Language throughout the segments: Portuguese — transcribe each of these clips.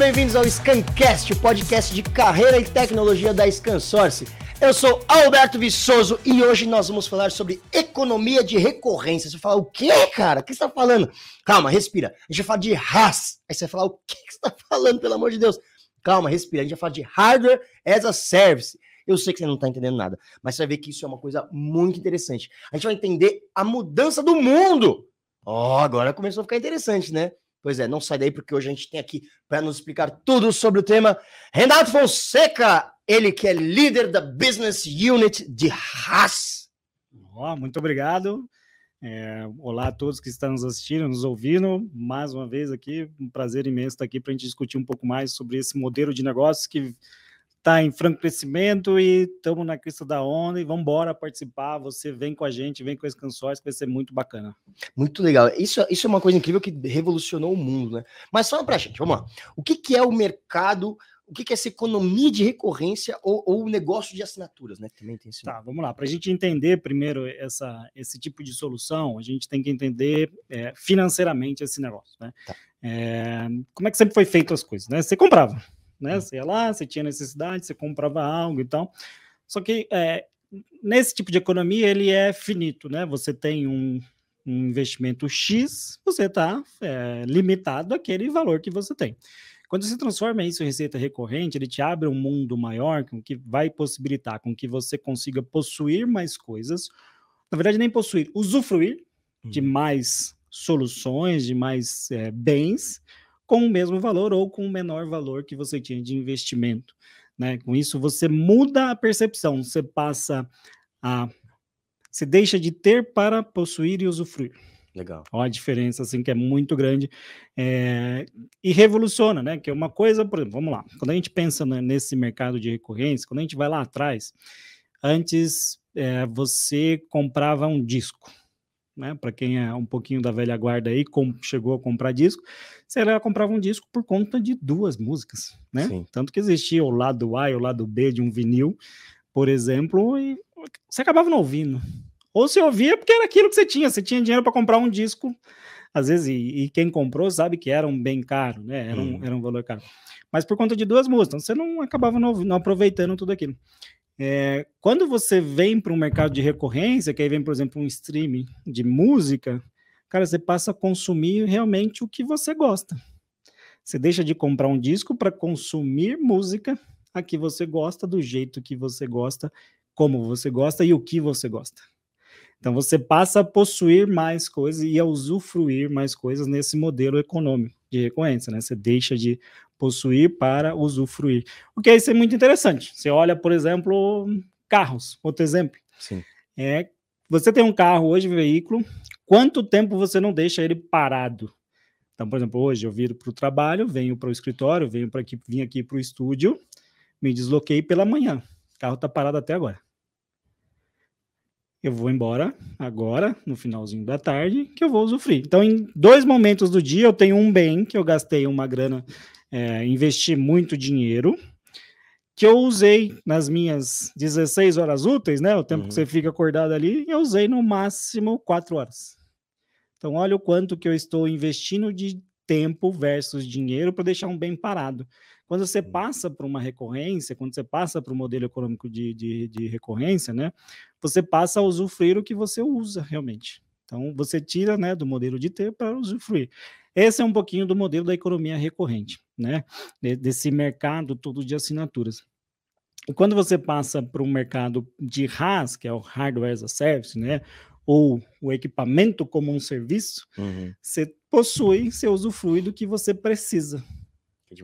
bem-vindos ao Scancast, o podcast de carreira e tecnologia da Scansource. Eu sou Alberto Viçoso e hoje nós vamos falar sobre economia de recorrência. Você vai falar, o quê, cara? O que você está falando? Calma, respira. A gente vai falar de RAS. Aí você vai falar, o que você está falando, pelo amor de Deus? Calma, respira. A gente vai falar de Hardware as a Service. Eu sei que você não está entendendo nada, mas você vai ver que isso é uma coisa muito interessante. A gente vai entender a mudança do mundo. Ó, oh, agora começou a ficar interessante, né? Pois é, não sai daí porque hoje a gente tem aqui para nos explicar tudo sobre o tema Renato Fonseca, ele que é líder da Business Unit de Haas. Oh, muito obrigado. É, olá a todos que estão nos assistindo, nos ouvindo. Mais uma vez aqui, um prazer imenso estar aqui para a gente discutir um pouco mais sobre esse modelo de negócios que está em franco crescimento e estamos na crista da onda e vamos embora participar. Você vem com a gente, vem com esse canções, que vai ser muito bacana. Muito legal. Isso, isso é uma coisa incrível que revolucionou o mundo, né? Mas fala pra gente, vamos lá. O que, que é o mercado? O que, que é essa economia de recorrência ou, ou negócio de assinaturas, né? Também tem esse Tá, vamos lá. Para a gente entender primeiro essa, esse tipo de solução, a gente tem que entender é, financeiramente esse negócio, né? Tá. É, como é que sempre foi feito as coisas, né? Você comprava né? Hum. Você ia lá, você tinha necessidade, você comprava algo e tal. Só que é, nesse tipo de economia ele é finito, né? Você tem um, um investimento X, você está é, limitado àquele valor que você tem. Quando você transforma isso em receita recorrente, ele te abre um mundo maior com que vai possibilitar com que você consiga possuir mais coisas. Na verdade, nem possuir, usufruir de uhum. mais soluções, de mais é, bens, com o mesmo valor ou com o menor valor que você tinha de investimento. Né? Com isso, você muda a percepção, você passa a. Você deixa de ter para possuir e usufruir. Legal. Olha a diferença, assim, que é muito grande é, e revoluciona, né? Que é uma coisa, por exemplo, vamos lá, quando a gente pensa nesse mercado de recorrência, quando a gente vai lá atrás, antes é, você comprava um disco, né? Para quem é um pouquinho da velha guarda aí, com, chegou a comprar disco, você comprava um disco por conta de duas músicas, né? Sim. Tanto que existia o lado A e o lado B de um vinil, por exemplo, e você acabava não ouvindo. Ou você ouvia porque era aquilo que você tinha, você tinha dinheiro para comprar um disco, às vezes, e, e, quem comprou sabe que era um bem caro, né? Era um, hum. era um valor caro. Mas por conta de duas músicas, então você não acabava não, não aproveitando tudo aquilo. É, quando você vem para um mercado de recorrência, que aí vem, por exemplo, um streaming de música, cara, você passa a consumir realmente o que você gosta. Você deixa de comprar um disco para consumir música a que você gosta, do jeito que você gosta, como você gosta e o que você gosta. Então você passa a possuir mais coisas e a usufruir mais coisas nesse modelo econômico de recorrência, né? Você deixa de possuir para usufruir. O que é isso é muito interessante. Você olha, por exemplo, carros, outro exemplo. Sim. É, você tem um carro hoje, um veículo, quanto tempo você não deixa ele parado? Então, por exemplo, hoje eu viro para o trabalho, venho para o escritório, venho para aqui, vim aqui para o estúdio, me desloquei pela manhã. O carro está parado até agora. Eu vou embora agora, no finalzinho da tarde, que eu vou usufruir. Então, em dois momentos do dia, eu tenho um bem que eu gastei uma grana é, investi muito dinheiro que eu usei nas minhas 16 horas úteis, né? O tempo uhum. que você fica acordado ali, eu usei no máximo 4 horas. Então, olha o quanto que eu estou investindo de tempo versus dinheiro para deixar um bem parado. Quando você passa para uma recorrência, quando você passa para o modelo econômico de, de, de recorrência, né? Você passa a usufruir o que você usa realmente. Então, você tira né, do modelo de ter para usufruir. Esse é um pouquinho do modelo da economia recorrente, né? Desse mercado todo de assinaturas. E quando você passa para um mercado de RAS, que é o Hardware as a Service, né? Ou o equipamento como um serviço, uhum. você possui, você usufrui do que você precisa.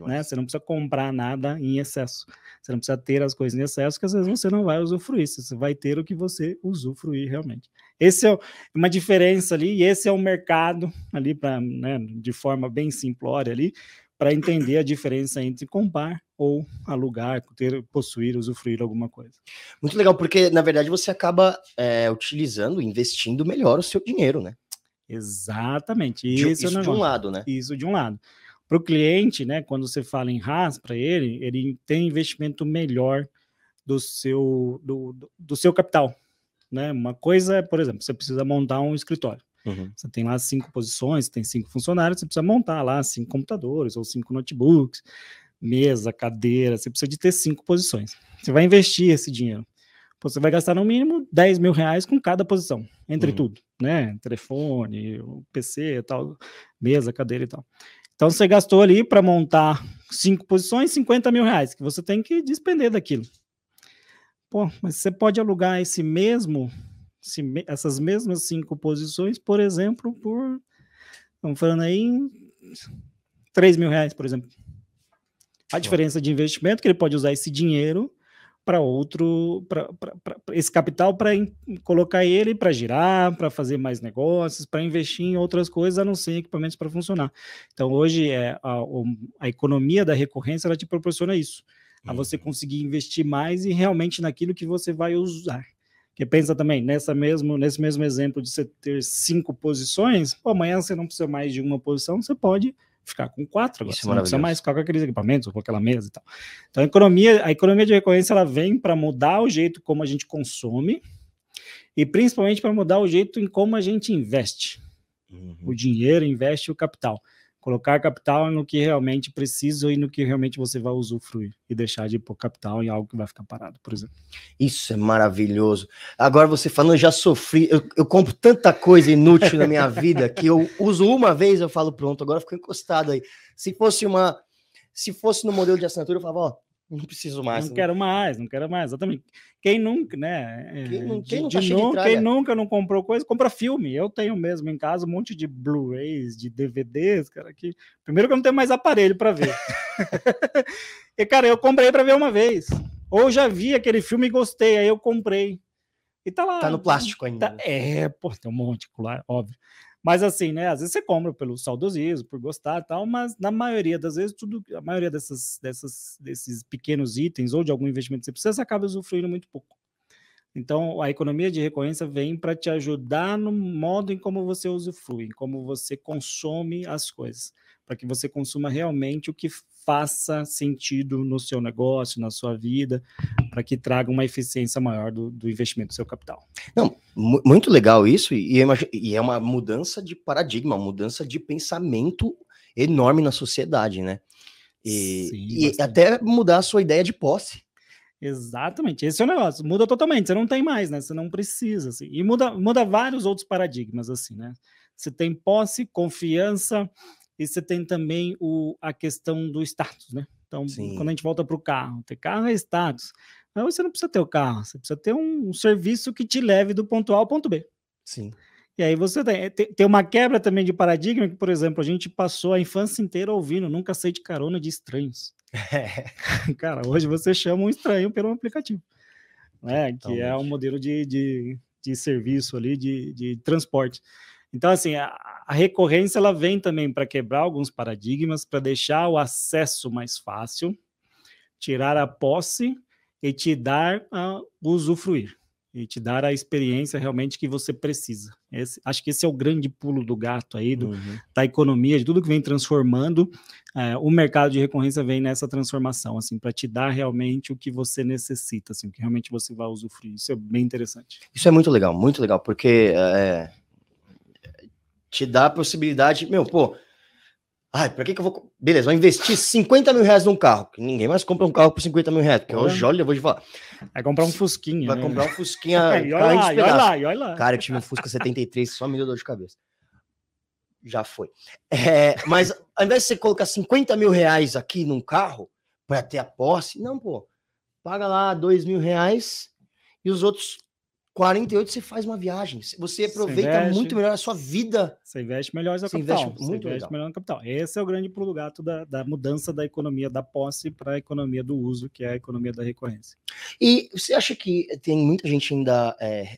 Né? Você não precisa comprar nada em excesso. Você não precisa ter as coisas em excesso, que às vezes você não vai usufruir. Você vai ter o que você usufruir realmente. Esse é uma diferença ali, e esse é o mercado ali, para né, de forma bem simplória ali, para entender a diferença entre comprar ou alugar, ter, possuir, usufruir alguma coisa. Muito legal, porque na verdade você acaba é, utilizando, investindo melhor o seu dinheiro, né? Exatamente. Isso, isso, isso de um lado, né? Isso de um lado. Para o cliente, né, quando você fala em RAS para ele, ele tem investimento melhor do seu, do, do seu capital. Né? Uma coisa é, por exemplo, você precisa montar um escritório. Uhum. Você tem lá cinco posições, tem cinco funcionários, você precisa montar lá cinco computadores ou cinco notebooks, mesa, cadeira, você precisa de ter cinco posições. Você vai investir esse dinheiro. Você vai gastar no mínimo 10 mil reais com cada posição, entre uhum. tudo, né? Telefone, PC, tal, mesa, cadeira e tal. Então você gastou ali para montar cinco posições, 50 mil reais, que você tem que despender daquilo. Pô, mas você pode alugar esse mesmo, esse, essas mesmas cinco posições, por exemplo, por. Estamos falando aí em 3 mil reais, por exemplo. A diferença de investimento que ele pode usar esse dinheiro para outro, para esse capital para colocar ele para girar, para fazer mais negócios, para investir em outras coisas, a não ser equipamentos para funcionar. Então, hoje, é, a, a, economia da recorrência ela te proporciona isso, a você uhum. conseguir investir mais e realmente naquilo que você vai usar. Que pensa também nessa mesmo, nesse mesmo exemplo de você ter cinco posições, pô, amanhã você não precisa mais de uma posição, você pode ficar com quatro agora. Isso você é não precisa mais ficar com aqueles equipamentos ou com aquela mesa e tal. Então, a economia, a economia de recorrência ela vem para mudar o jeito como a gente consome e principalmente para mudar o jeito em como a gente investe. Uhum. O dinheiro investe o capital colocar capital no que realmente precisa e no que realmente você vai usufruir e deixar de pôr capital em algo que vai ficar parado, por exemplo. Isso é maravilhoso. Agora você falando, eu já sofri, eu, eu compro tanta coisa inútil na minha vida que eu uso uma vez, eu falo pronto, agora ficou encostado aí. Se fosse uma, se fosse no modelo de assinatura, eu falava, ó, não preciso mais. Não, não quero mais, não quero mais, exatamente. Quem nunca, né? Quem, não, quem, de, de nu, quem nunca não comprou coisa, compra filme. Eu tenho mesmo em casa um monte de Blu-rays, de DVDs, cara. Que... Primeiro que eu não tenho mais aparelho para ver. e, cara, eu comprei para ver uma vez. Ou já vi aquele filme e gostei, aí eu comprei. E tá lá. Tá no plástico ainda. Tá, é, pô, tem um monte, claro, óbvio. Mas assim, né? Às vezes você compra pelo saudosismo, por gostar e tal, mas na maioria das vezes, tudo, a maioria dessas, dessas, desses pequenos itens ou de algum investimento que você precisa, você acaba usufruindo muito pouco. Então, a economia de recorrência vem para te ajudar no modo em como você usufrui, em como você consome as coisas, para que você consuma realmente o que faça sentido no seu negócio, na sua vida, para que traga uma eficiência maior do, do, investimento do seu capital. Não, muito legal isso, e, e é uma mudança de paradigma, uma mudança de pensamento enorme na sociedade, né? E, Sim, e até mudar a sua ideia de posse. Exatamente, esse é o negócio, muda totalmente, você não tem mais, né? Você não precisa, assim, e muda, muda vários outros paradigmas, assim, né? Você tem posse, confiança, e você tem também o, a questão do status, né? Então, Sim. quando a gente volta para o carro, ter carro é status. Mas você não precisa ter o carro, você precisa ter um, um, serviço que te leve do ponto A ao ponto B. Sim. E aí você tem, tem uma quebra também de paradigma, que, por exemplo, a gente passou a infância inteira ouvindo, nunca sei de carona de estranhos. É. Cara, hoje você chama um estranho pelo aplicativo. Né? Que é um modelo de, de, de serviço ali, de, de transporte. Então, assim, a, a recorrência ela vem também para quebrar alguns paradigmas, para deixar o acesso mais fácil, tirar a posse e te dar a usufruir e te dar a experiência realmente que você precisa. Esse, acho que esse é o grande pulo do gato aí, do, uhum. da economia, de tudo que vem transformando. É, o mercado de recorrência vem nessa transformação, assim, para te dar realmente o que você necessita, assim, o que realmente você vai usufruir. Isso é bem interessante. Isso é muito legal, muito legal, porque é, te dá a possibilidade, meu, pô, ai, pra que que eu vou, beleza, vou investir 50 mil reais num carro, que ninguém mais compra um carro por 50 mil reais, porque hoje, olha, eu vou te falar. Vai comprar um Fusquinha, Vai né? comprar um Fusquinha, e olha lá, e olha lá, e olha lá. Cara, eu tive um Fusca 73, só me deu dor de cabeça. Já foi. É, mas ao invés de você colocar 50 mil reais aqui num carro, para ter a posse, não, pô, paga lá 2 mil reais e os outros 48 você faz uma viagem. Você aproveita investe, muito melhor a sua vida. Você investe melhor no capital. Investe muito você investe melhor no capital. Esse é o grande pulo gato da, da mudança da economia da posse para a economia do uso, que é a economia da recorrência. E você acha que tem muita gente ainda é,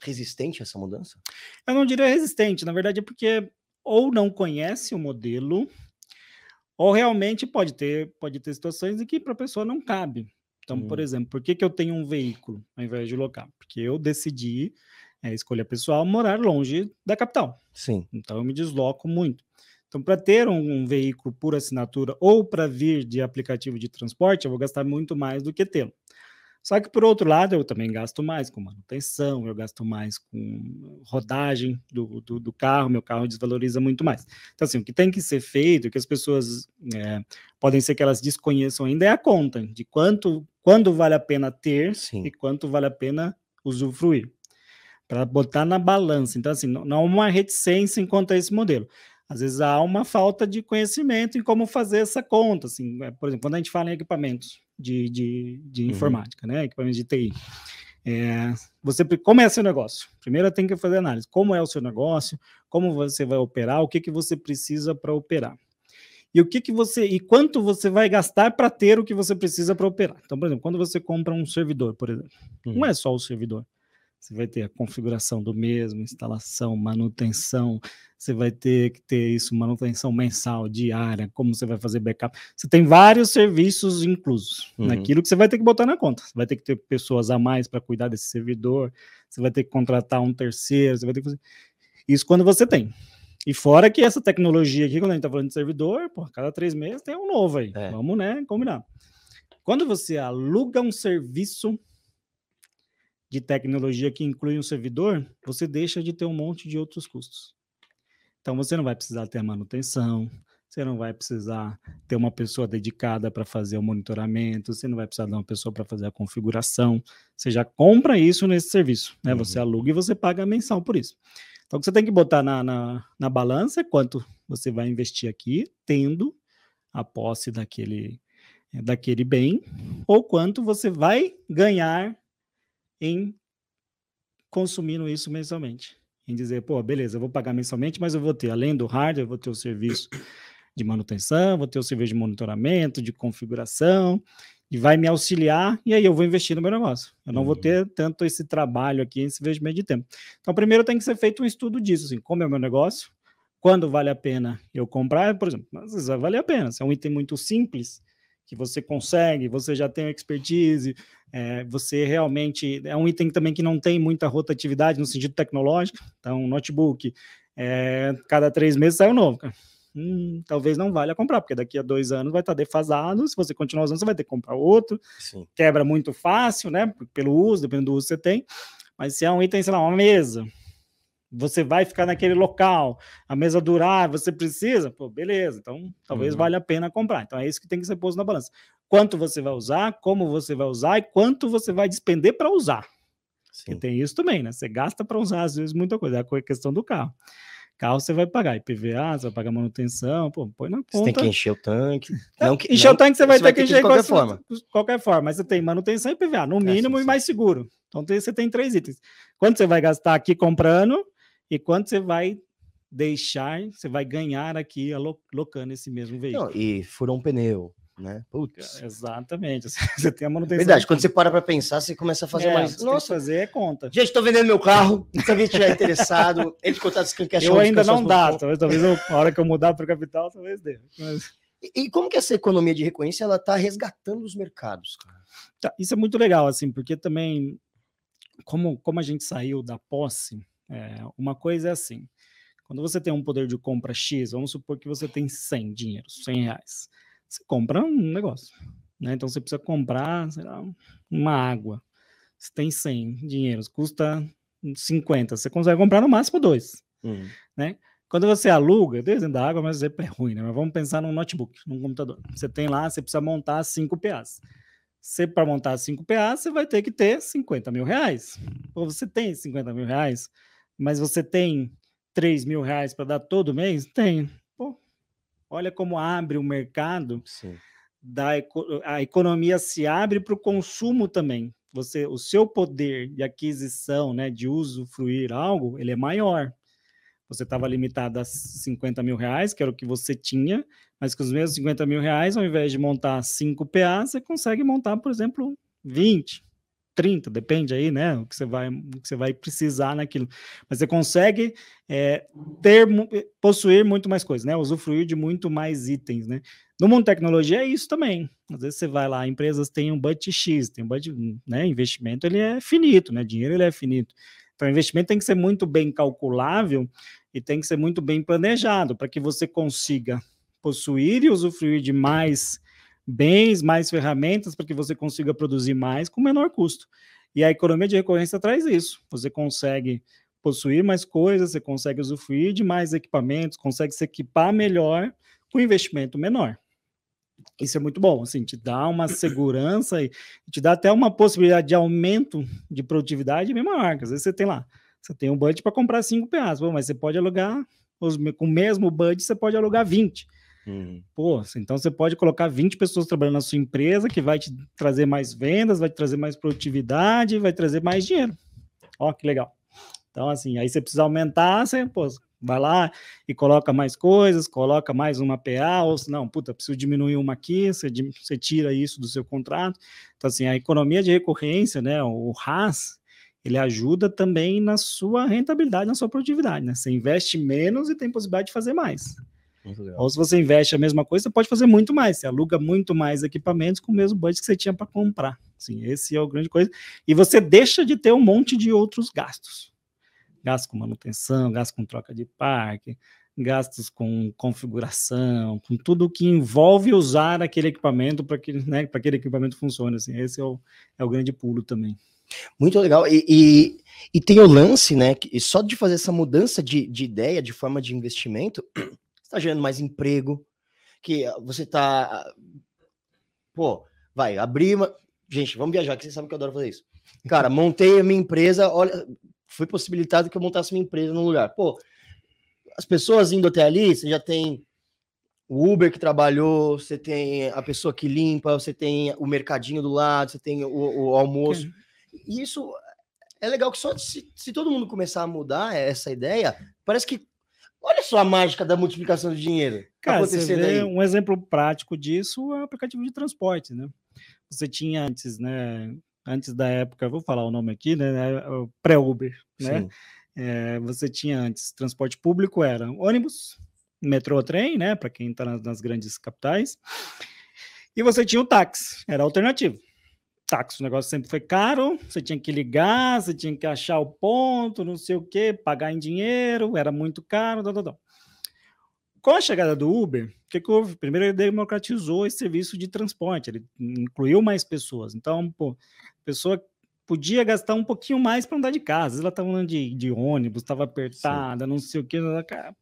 resistente a essa mudança? Eu não diria resistente, na verdade é porque ou não conhece o modelo, ou realmente pode ter, pode ter situações em que para a pessoa não cabe. Então, hum. por exemplo, por que, que eu tenho um veículo ao invés de local? Porque eu decidi, é, escolha pessoal, morar longe da capital. Sim. Então, eu me desloco muito. Então, para ter um, um, veículo por assinatura ou para vir de aplicativo de transporte, eu vou gastar muito mais do que tê-lo. Só que, por outro lado, eu também gasto mais com manutenção, eu gasto mais com rodagem do, do, do carro, meu carro desvaloriza muito mais. Então, assim, o que tem que ser feito, que as pessoas é, podem ser que elas desconheçam ainda, é a conta de quanto, quando vale a pena ter Sim. e quanto vale a pena usufruir. Para botar na balança. Então, assim, não, não há uma reticência em quanto a esse modelo. Às vezes há uma falta de conhecimento em como fazer essa conta. Assim, é, por exemplo, quando a gente fala em equipamentos, de, de, de uhum. informática, né? Equipamentos de TI. É, você, como é seu negócio? Primeiro tem que fazer análise. Como é o seu negócio? Como você vai operar? O que, que você precisa para operar? E o que, que você e quanto você vai gastar para ter o que você precisa para operar? Então, por exemplo, quando você compra um servidor, por exemplo, uhum. não é só o servidor. Você vai ter a configuração do mesmo, instalação, manutenção, você vai ter que ter isso, manutenção mensal, diária, como você vai fazer backup. Você tem vários serviços inclusos uhum. naquilo que você vai ter que botar na conta. Você vai ter que ter pessoas a mais para cuidar desse servidor, você vai ter que contratar um terceiro, você vai ter que fazer. Isso quando você tem. E fora que essa tecnologia aqui, quando a gente está falando de servidor, pô, cada três meses tem um novo aí. É. Vamos, né, combinar. Quando você aluga um serviço de tecnologia que inclui um servidor, você deixa de ter um monte de outros custos. Então você não vai precisar ter a manutenção, você não vai precisar ter uma pessoa dedicada para fazer o monitoramento, você não vai precisar de uma pessoa para fazer a configuração. Você já compra isso nesse serviço, né? Uhum. Você aluga e você paga mensal por isso. Então, o que você tem que botar na, na, na balança é quanto você vai investir aqui, tendo a posse daquele, daquele bem, ou quanto você vai ganhar em consumindo isso mensalmente. Em dizer, pô, beleza, eu vou pagar mensalmente, mas eu vou ter, além do hardware, eu vou ter o serviço de manutenção, vou ter o serviço de monitoramento, de configuração, e vai me auxiliar, e aí eu vou investir no meu negócio. Eu não uhum. vou ter tanto esse trabalho aqui, esse investimento de tempo. Então, primeiro tem que ser feito um estudo disso, assim, como é o meu negócio, quando vale a pena eu comprar, por exemplo, às vezes vai valer a pena, se é um item muito simples, que você consegue, você já tem expertise, é, você realmente é um item também que não tem muita rotatividade no sentido tecnológico. Então, notebook, é, cada três meses sai um novo. Hum, talvez não valha comprar, porque daqui a dois anos vai estar defasado. Se você continuar usando, você vai ter que comprar outro. Sim. Quebra muito fácil, né? Pelo uso, dependendo do uso que você tem. Mas se é um item, sei lá, uma mesa, você vai ficar naquele local, a mesa durar, você precisa, pô, beleza, então talvez uhum. valha a pena comprar. Então é isso que tem que ser posto na balança. Quanto você vai usar, como você vai usar e quanto você vai despender para usar. Sim. tem isso também, né? Você gasta para usar às vezes muita coisa, é a questão do carro. Carro você vai pagar IPVA, você vai pagar manutenção, pô, põe na conta. Você tem que encher o tanque. É, não, encher não, o tanque você vai você ter vai que encher de qualquer forma. De qualquer forma, mas você tem manutenção e IPVA, no é, mínimo é, e mais seguro. Então você tem três itens. Quanto você vai gastar aqui comprando, e quanto você vai deixar, você vai ganhar aqui alocando esse mesmo veículo. Não, e furou um pneu, né? Putz. Exatamente. Você tem a manutenção. Verdade, quando você para para pensar, você começa a fazer é, mais. Nossa, fazer é conta. Gente, estou vendendo meu carro. Se alguém estiver interessado, ele contato escancar Eu ainda não dá, talvez, talvez eu, na hora que eu mudar para o capital, talvez dê. Mas... E, e, como que essa economia de recorrência ela está resgatando os mercados? Tá, isso é muito legal, assim, porque também, como, como a gente saiu da posse é, uma coisa é assim, quando você tem um poder de compra X, vamos supor que você tem 100 dinheiro, 100 reais, você compra um negócio, né? Então você precisa comprar, sei lá, uma água. Você tem 100 dinheiros, custa 50, você consegue comprar no máximo dois, uhum. né? Quando você aluga, dentro da água, mas é ruim, né? Mas vamos pensar num notebook, num computador. Você tem lá, você precisa montar 5 PAs. Você, para montar 5 PAs, você vai ter que ter 50 mil reais. Ou você tem 50 mil reais, mas você tem 3 mil reais para dar todo mês? Tem. Pô, olha como abre o mercado. Sim. Da, a economia se abre para o consumo também. Você, o seu poder de aquisição, né, de usufruir algo, ele é maior. Você estava limitado a 50 mil reais, que era o que você tinha, mas com os mesmos 50 mil reais, ao invés de montar 5 PA, você consegue montar, por exemplo, 20, 30, depende aí, né? O que você vai, o que você vai precisar naquilo. Mas você consegue é, ter, possuir muito mais coisas, né? Usufruir de muito mais itens, né? No mundo tecnologia é isso também. Às vezes você vai lá, empresas têm um budget X, tem um budget, né? Investimento ele é finito, né? Dinheiro ele é finito. Então, o investimento tem que ser muito bem calculável e tem que ser muito bem planejado para que você consiga possuir e usufruir de mais bens, mais ferramentas para que você consiga produzir mais com menor custo. E a economia de recorrência traz isso. Você consegue possuir mais coisas, você consegue usufruir de mais equipamentos, consegue se equipar melhor com investimento menor. Isso é muito bom, assim, te dá uma segurança e te dá até uma possibilidade de aumento de produtividade bem maior. Às vezes você tem lá, você tem um budget para comprar 5 PAs, mas você pode alugar, os, com o mesmo budget, você pode alugar 20. Uhum. Pô, então você pode colocar 20 pessoas trabalhando na sua empresa, que vai te trazer mais vendas, vai te trazer mais produtividade, vai trazer mais dinheiro. Ó, que legal. Então, assim, aí você precisa aumentar, você, pô, vai lá e coloca mais coisas, coloca mais uma PA, ou se não, puta, preciso diminuir uma aqui, você, você tira isso do seu contrato. Então, assim, a economia de recorrência, né, o RAS, ele ajuda também na sua rentabilidade, na sua produtividade, né? Você investe menos e tem possibilidade de fazer mais. Ou se você investe a mesma coisa, você pode fazer muito mais. Você aluga muito mais equipamentos com o mesmo budget que você tinha para comprar. Sim, esse é o grande coisa. E você deixa de ter um monte de outros gastos. Gastos com manutenção, gastos com troca de parque, gastos com configuração, com tudo que envolve usar aquele equipamento para que né, aquele equipamento funcione. Assim, esse é o, é o grande pulo também. Muito legal. E, e, e, tem o lance, né? Que só de fazer essa mudança de, de ideia, de forma de investimento, está gerando mais emprego, que você está. Pô, vai, abrir uma. Gente, vamos viajar, que vocês sabem que eu adoro fazer isso. Cara, montei a minha empresa, olha, foi possibilitado que eu montasse minha empresa num lugar. Pô, as pessoas indo até ali, você já tem o Uber que trabalhou, você tem a pessoa que limpa, você tem o mercadinho do lado, você tem o, o almoço. E isso é legal que só se, se todo mundo começar a mudar essa ideia, parece que Olha só a mágica da multiplicação de dinheiro. Cara, você vê aí. um exemplo prático disso é o aplicativo de transporte, né? Você tinha antes, né? Antes da época, vou falar o nome aqui, né? É pré-Uber, né? É, você tinha antes transporte público era ônibus, metrô, trem, né? Para quem está nas, nas grandes capitais. E você tinha o táxi, era alternativo táxi, o negócio sempre foi caro, você tinha que ligar, você tinha que achar o ponto, não sei o que, pagar em dinheiro, era muito caro, tal, tal, tal. Com a chegada do Uber, o que, que houve? Primeiro, ele democratizou esse serviço de transporte, ele incluiu mais pessoas. Então, pô, a pessoa podia gastar um pouquinho mais para andar de casa. Ela estava andando de, de ônibus, estava apertada, Sim. não sei o que.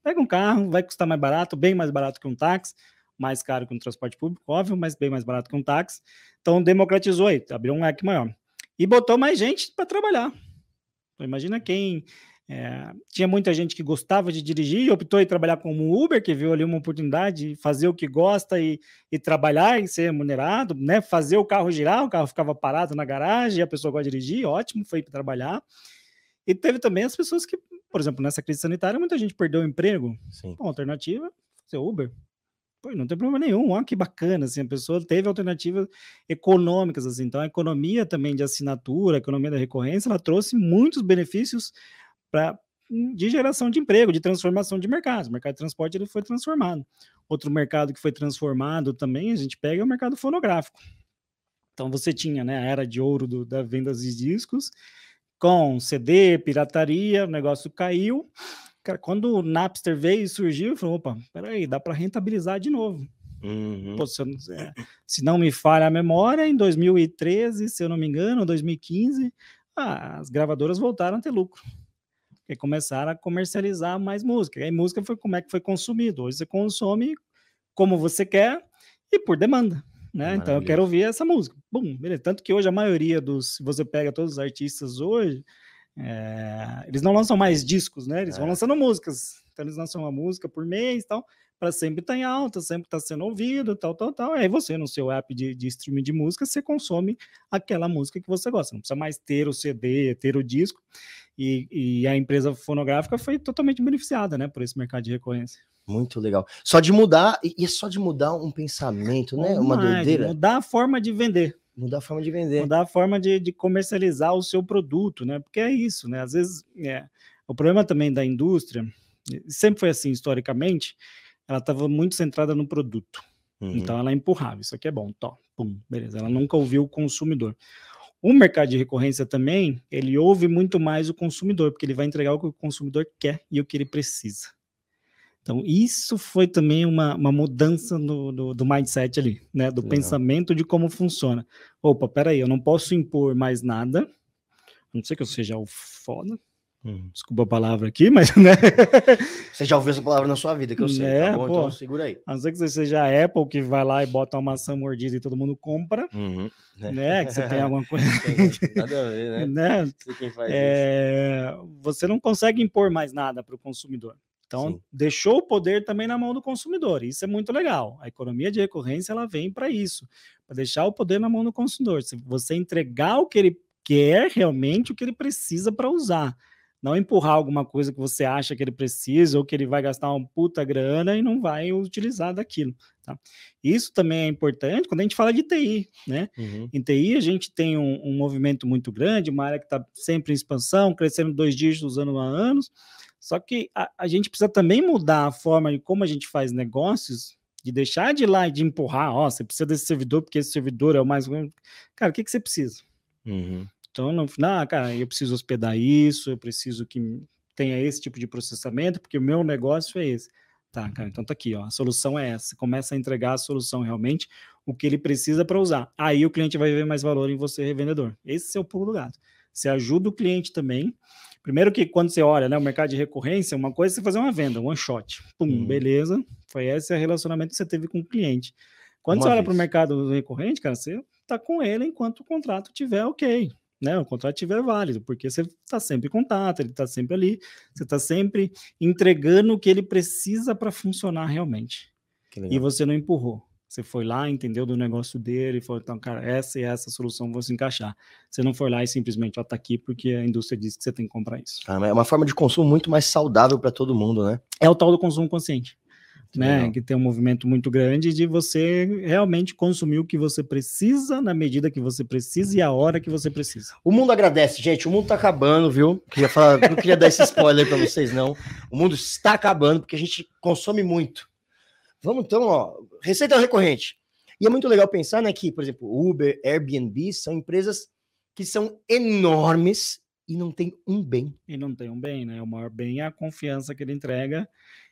Pega um carro, vai custar mais barato, bem mais barato que um táxi mais caro que um transporte público, óbvio, mas bem mais barato que um táxi. Então democratizou aí, abriu um leque maior. E botou mais gente para trabalhar. Então, imagina quem é, tinha muita gente que gostava de dirigir e optou em trabalhar como Uber, que viu ali uma oportunidade de fazer o que gosta e, e trabalhar e ser remunerado, né? Fazer o carro girar, o carro ficava parado na garagem, e a pessoa gosta de dirigir, ótimo, foi para trabalhar. E teve também as pessoas que, por exemplo, nessa crise sanitária, muita gente perdeu o emprego. Sim. Bom, alternativa, ser Uber. Pô, não tem problema nenhum, olha que bacana, assim, a pessoa teve alternativas econômicas, assim, então a economia também de assinatura, a economia da recorrência, ela trouxe muitos benefícios para de geração de emprego, de transformação de mercado. O mercado de transporte ele foi transformado. Outro mercado que foi transformado também, a gente pega é o mercado fonográfico. Então você tinha né, a era de ouro do, da vendas de discos, com CD, pirataria, o negócio caiu, Cara, quando o Napster veio e surgiu, eu falei, opa, peraí, dá para rentabilizar de novo. Uhum. Pô, se, é, se, não me falha a memória, em 2013, se eu não me engano, 2015, ah, as gravadoras voltaram a ter lucro. Porque começaram a comercializar mais música. E aí música foi como é que foi consumido. Hoje você consome como você quer e por demanda. Né? Então eu quero ouvir essa música. Bum, beleza. Tanto que hoje a maioria dos, se você pega todos os artistas hoje, é, eles não lançam mais discos, né? Eles é. vão lançando músicas. Então eles lançam uma música por mês e tal, para sempre estar tá em alta, sempre estar tá sendo ouvido, tal, tal, tal. Aí você, no seu app de, de streaming de música, você consome aquela música que você gosta. Não precisa mais ter o CD, ter o disco. E, e a empresa fonográfica foi totalmente beneficiada, né, por esse mercado de recorrência. Muito legal. Só de mudar, e é só de mudar um pensamento, né? Uma doideira. Mudar a forma de vender. Mudar a forma de vender. Mudar a forma de, de comercializar o seu produto, né? Porque é isso, né? Às vezes, é, o problema também da indústria, sempre foi assim historicamente, ela estava muito centrada no produto. Uhum. Então ela empurrava, isso aqui é bom, tó, pum, beleza. Ela nunca ouviu o consumidor. O mercado de recorrência também, ele ouve muito mais o consumidor, porque ele vai entregar o que o consumidor quer e o que ele precisa. Então, isso foi também uma, uma mudança no, no, do mindset ali, né? Do Legal. pensamento de como funciona. Opa, peraí, eu não posso impor mais nada, a não sei que eu seja o foda, Hum. Desculpa a palavra aqui, mas né? Você já ouviu essa palavra na sua vida, que eu sei. É, tá bom, pô, então segura aí. A não ser que você seja a Apple que vai lá e bota uma maçã mordida e todo mundo compra, uhum. né? Que você tem alguma coisa. nada a ver, né? né? É... Você não consegue impor mais nada para o consumidor. Então, Sim. deixou o poder também na mão do consumidor. Isso é muito legal. A economia de recorrência ela vem para isso, para deixar o poder na mão do consumidor. Se você entregar o que ele quer realmente, o que ele precisa para usar não empurrar alguma coisa que você acha que ele precisa ou que ele vai gastar uma puta grana e não vai utilizar daquilo. Tá? Isso também é importante quando a gente fala de TI, né? Uhum. Em TI a gente tem um, um, movimento muito grande, uma área que está sempre em expansão, crescendo dois dígitos ano a anos. Só que a, a, gente precisa também mudar a forma de como a gente faz negócios, de deixar de ir lá e de empurrar, ó, você precisa desse servidor porque esse servidor é o mais. Cara, o que, que você precisa? Uhum. Então, no final, cara, eu preciso hospedar isso, eu preciso que tenha esse tipo de processamento, porque o meu negócio é esse. Tá, cara, então tá aqui, ó. A solução é essa. Começa a entregar a solução realmente, o que ele precisa para usar. Aí o cliente vai ver mais valor em você, revendedor. Esse é o pulo do gato. Você ajuda o cliente também. Primeiro que quando você olha, né, o mercado de recorrência, uma coisa é você fazer uma venda, one shot. Pum, hum. beleza. Foi esse o relacionamento que você teve com o cliente. Quando uma você vez. olha para o mercado recorrente, cara, você tá com ele enquanto o contrato tiver ok né, o contrato estiver válido, porque você está sempre em contato, ele está sempre ali, você está sempre entregando o que ele precisa para funcionar realmente. E você não empurrou. Você foi lá, entendeu do negócio dele, e falou, então, cara, essa e essa solução vão se encaixar. Você não foi lá e simplesmente, ó, tá aqui porque a indústria disse que você tem que comprar isso. Ah, é uma forma de consumo muito mais saudável para todo mundo, né? É o tal do consumo consciente né? Que tem um movimento muito grande de você realmente consumir o que você precisa na medida que você precisa e a hora que você precisa. O mundo agradece, gente. O mundo tá acabando, viu? Queria falar, não queria dar esse spoiler para vocês, não. O mundo está acabando porque a gente consome muito. Vamos então, ó, receita recorrente. E é muito legal pensar, né, que, por exemplo, Uber, Airbnb são empresas que são enormes e não tem um bem. E não tem um bem, né? O maior bem é a confiança que ele entrega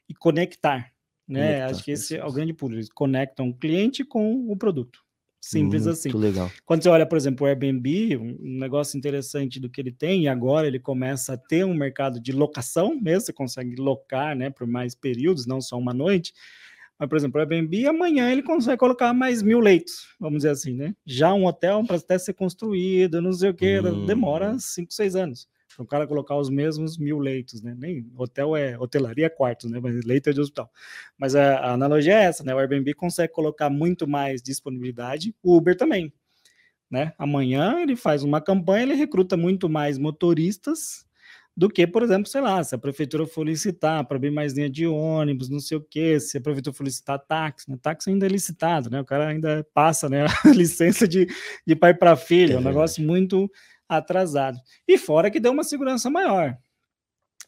e conectar né? Acho que esse é o grande pulo. Eles conectam o cliente com o produto. Simples Muito assim. legal. Quando você olha, por exemplo, o Airbnb, um negócio interessante do que ele tem, e agora ele começa a ter um mercado de locação mesmo, você consegue locar né, por mais períodos, não só uma noite. Mas, por exemplo, o Airbnb, amanhã ele consegue colocar mais mil leitos, vamos dizer assim, né? Já um hotel, para até ser construído, não sei o que, hum. demora cinco, seis anos para o cara colocar os mesmos mil leitos, né? Nem hotel é hotelaria é quartos, né? Mas leito é de hospital. Mas a, a, analogia é essa, né? O Airbnb consegue colocar muito mais disponibilidade, o Uber também, né? Amanhã ele faz uma campanha, ele recruta muito mais motoristas do que, por exemplo, sei lá, se a prefeitura for licitar para abrir mais linha de ônibus, não sei o quê, se a prefeitura for licitar táxi, né? Táxi ainda é licitado, né? O cara ainda passa, né? A licença de, de pai para filho, é um negócio muito atrasado. E fora que deu uma segurança maior.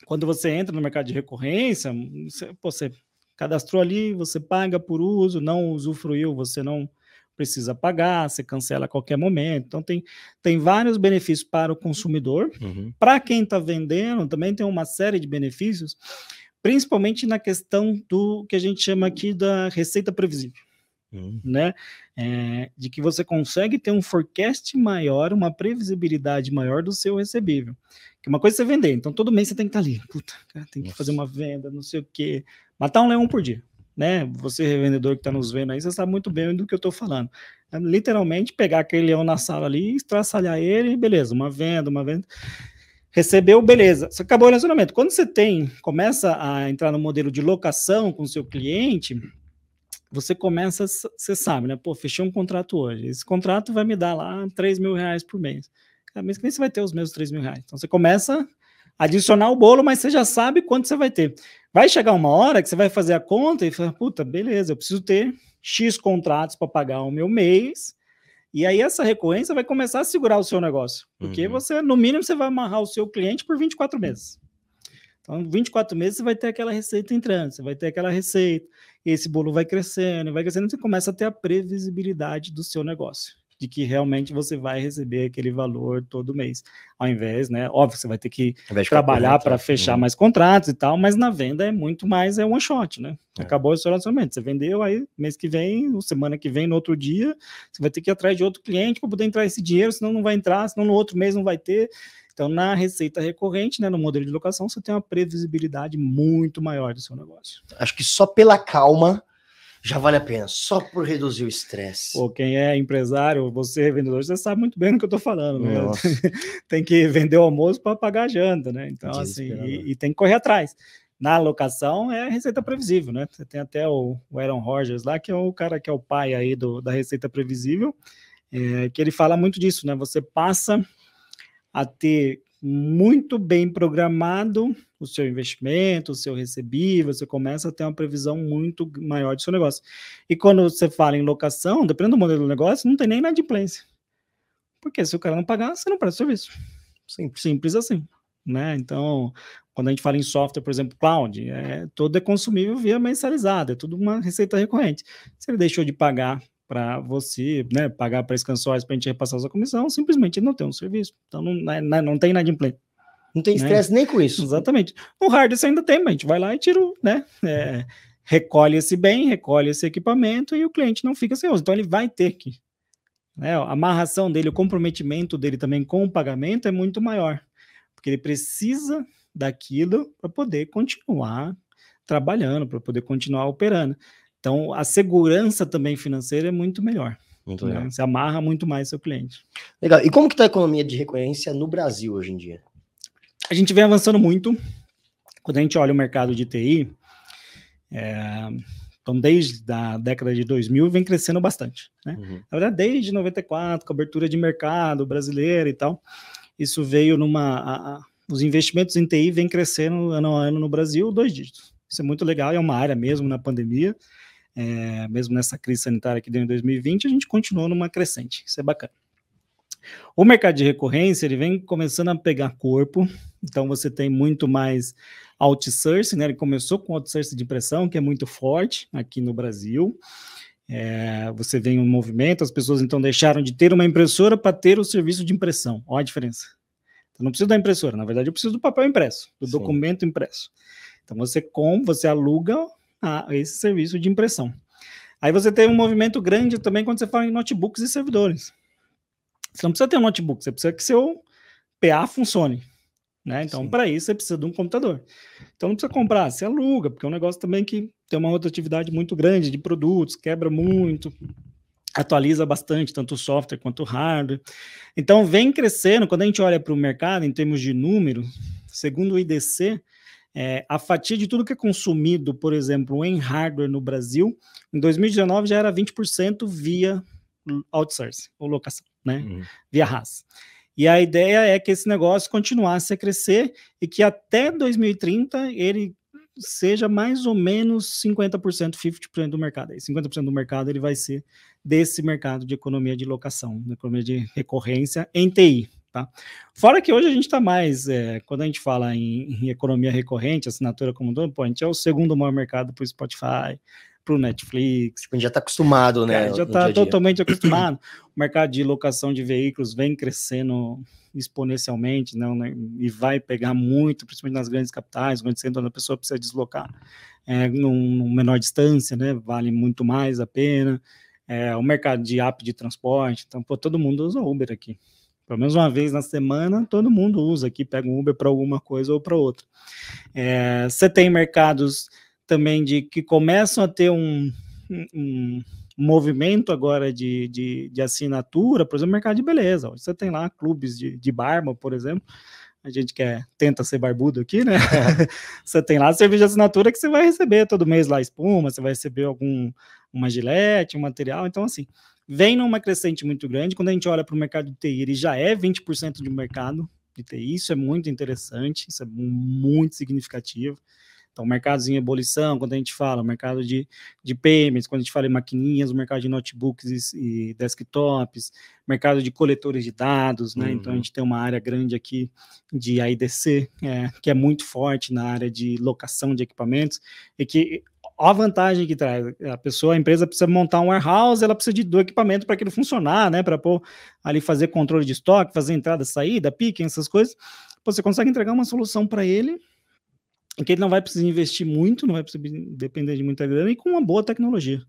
Quando você entra no mercado de recorrência, você, você cadastrou ali, você paga por uso, não usufruiu, você não precisa pagar, você cancela a qualquer momento. Então, tem, tem vários benefícios para o consumidor. Uhum. Para quem está vendendo, também tem uma série de benefícios, principalmente na questão do que a gente chama aqui da receita previsível. Uhum. Né? É, de que você consegue ter um forecast maior, uma previsibilidade maior do seu recebível. Que uma coisa é você vender, então todo mês você tem que estar ali, puta, cara, tem que Nossa. fazer uma venda, não sei o quê, matar um leão por dia, né? Você revendedor que está nos vendo aí, você sabe muito bem do que eu estou falando. É, literalmente pegar aquele leão na sala ali, estraçalhar ele, beleza, uma venda, uma venda recebeu, beleza. Você acabou o relacionamento. Quando você tem, começa a entrar no modelo de locação com o seu cliente, você começa, você sabe, né? Pô, fechei um contrato hoje. Esse contrato vai me dar lá 3 mil reais por mês. Cada mês que nem você vai ter os mesmos 3 mil reais. Então você começa a adicionar o bolo, mas você já sabe quanto você vai ter. Vai chegar uma hora que você vai fazer a conta e fala, puta, beleza, eu preciso ter X contratos para pagar o meu mês. E aí essa recorrência vai começar a segurar o seu negócio. Porque uhum. você, no mínimo, você vai amarrar o seu cliente por 24 meses. Então, 24 meses você vai ter aquela receita entrando, você vai ter aquela receita, esse bolo vai crescendo, vai crescendo, você começa a ter a previsibilidade do seu negócio. De que realmente você vai receber aquele valor todo mês. Ao invés, né? Óbvio, você vai ter que trabalhar para fechar uhum. mais contratos e tal, mas na venda é muito mais é one shot, né? É. Acabou o seu relacionamento. Você vendeu, aí mês que vem, semana que vem, no outro dia, você vai ter que ir atrás de outro cliente para poder entrar esse dinheiro, senão não vai entrar, senão no outro mês não vai ter. Então, na receita recorrente, né, no modelo de locação, você tem uma previsibilidade muito maior do seu negócio. Acho que só pela calma já vale a pena, só por reduzir o estresse. Pô, quem é empresário, você é vendedor, você sabe muito bem do que eu estou falando, né? tem que vender o almoço para pagar a janta, né? Então, assim, e, e, tem que correr atrás. Na alocação é receita previsível, né? Você tem até o, o Aaron Rodgers lá, que é o cara que é o pai aí do, da receita previsível, é, que ele fala muito disso, né? Você passa a ter muito bem programado o seu investimento, o seu recebível, você começa a ter uma previsão muito maior do seu negócio. E quando você fala em locação, dependendo do modelo do negócio, não tem nem inadimplência. Porque se o cara não pagar, você não presta serviço. Simples, simples assim. Né? Então, quando a gente fala em software, por exemplo, cloud, é, todo é consumível via mensalizado, é tudo uma receita recorrente. Se ele deixou de pagar para você né, pagar para Scansóis para a gente repassar a sua comissão, simplesmente não tem um serviço. Então não, não, é, não tem inadimplente. Não tem né? estresse né? nem com isso. Exatamente. No hardware você ainda tem, mas a gente vai lá e tira, né? É, recolhe esse bem, recolhe esse equipamento e o cliente não fica sem uso. Então ele vai ter que. Né, a amarração dele, o comprometimento dele também com o pagamento é muito maior. Porque ele precisa daquilo para poder continuar trabalhando, para poder continuar operando. Então, a segurança também financeira é muito melhor. Muito né? Você amarra muito mais seu cliente. Legal. E como que está a economia de recorrência no Brasil hoje em dia? A gente vem avançando muito. Quando a gente olha o mercado de TI, é, então desde a década de 2000 vem crescendo bastante. Né? Uhum. Na verdade, desde 94, com a abertura de mercado brasileira e tal, isso veio numa... A, a, os investimentos em TI vêm crescendo ano a ano no Brasil, dois dígitos. Isso é muito legal, é uma área mesmo na pandemia é, mesmo nessa crise sanitária que deu em 2020, a gente continuou numa crescente. Isso é bacana. O mercado de recorrência ele vem começando a pegar corpo, então você tem muito mais outsourcing, né? Ele começou com outsourcing de impressão, que é muito forte aqui no Brasil. É, você vê um movimento, as pessoas então deixaram de ter uma impressora para ter o serviço de impressão. Olha a diferença. Então não preciso da impressora, na verdade eu preciso do papel impresso, do Sim. documento impresso. Então você com, você aluga a esse serviço de impressão. Aí você tem um movimento grande também quando você fala em notebooks e servidores. Você não precisa ter um notebook, você precisa que seu PA funcione. Né? Então, para isso, você precisa de um computador. Então, não precisa comprar, você aluga, porque é um negócio também que tem uma rotatividade muito grande de produtos, quebra muito, atualiza bastante, tanto o software quanto o hardware. Então, vem crescendo. Quando a gente olha para o mercado, em termos de número, segundo o IDC, é, a fatia de tudo que é consumido, por exemplo, em hardware no Brasil, em 2019 já era 20% via outsourcing, ou locação, né? Uhum. Via RAS. E a ideia é que esse negócio continuasse a crescer e que até 2030 ele seja mais ou menos 50%, 50% do mercado. Aí 50% do mercado ele vai ser desse mercado de economia de locação, economia de recorrência em TI. Tá? Fora que hoje a gente está mais, é, quando a gente fala em, em, economia recorrente, assinatura como pô, a gente é o segundo maior mercado para o Spotify, para o Netflix. A gente já está acostumado, né? É, já está totalmente acostumado. O mercado de locação de veículos vem crescendo exponencialmente, não, né? E vai pegar muito, principalmente nas grandes capitais, onde a pessoa precisa deslocar é, num, num menor distância, né? Vale muito mais a pena. É, o mercado de app de transporte, então, pô, todo mundo usa Uber aqui. Pelo menos uma vez na semana, todo mundo usa aqui, pega um Uber para alguma coisa ou para outra. É, você tem mercados também de que começam a ter um, um movimento agora de, de, de, assinatura, por exemplo, mercado de beleza. Você tem lá clubes de, de barba, por exemplo. A gente quer, tenta ser barbudo aqui, né? você tem lá serviço de assinatura que você vai receber todo mês lá espuma, você vai receber algum uma gilete, um material. Então, assim, vem numa crescente muito grande. Quando a gente olha para o mercado de TI, ele já é 20% de mercado de TI. Isso é muito interessante, isso é muito significativo. Então, mercados em ebulição, quando a gente fala, mercado de, de payments, quando a gente fala em maquininhas, o mercado de notebooks e, e desktops, mercado de coletores de dados, né? Uhum. Então, a uhum. gente tem uma área grande aqui de AIDC, é, que é muito forte na área de locação de equipamentos, e que a vantagem que traz. A pessoa, a empresa precisa montar um warehouse, ela precisa de, do equipamento para aquilo funcionar, né? Para pôr ali fazer controle de estoque, fazer entrada, saída, picking, essas coisas. Você consegue entregar uma solução para ele em que ele não vai precisar investir muito, não vai precisar depender de muita grana e com uma boa tecnologia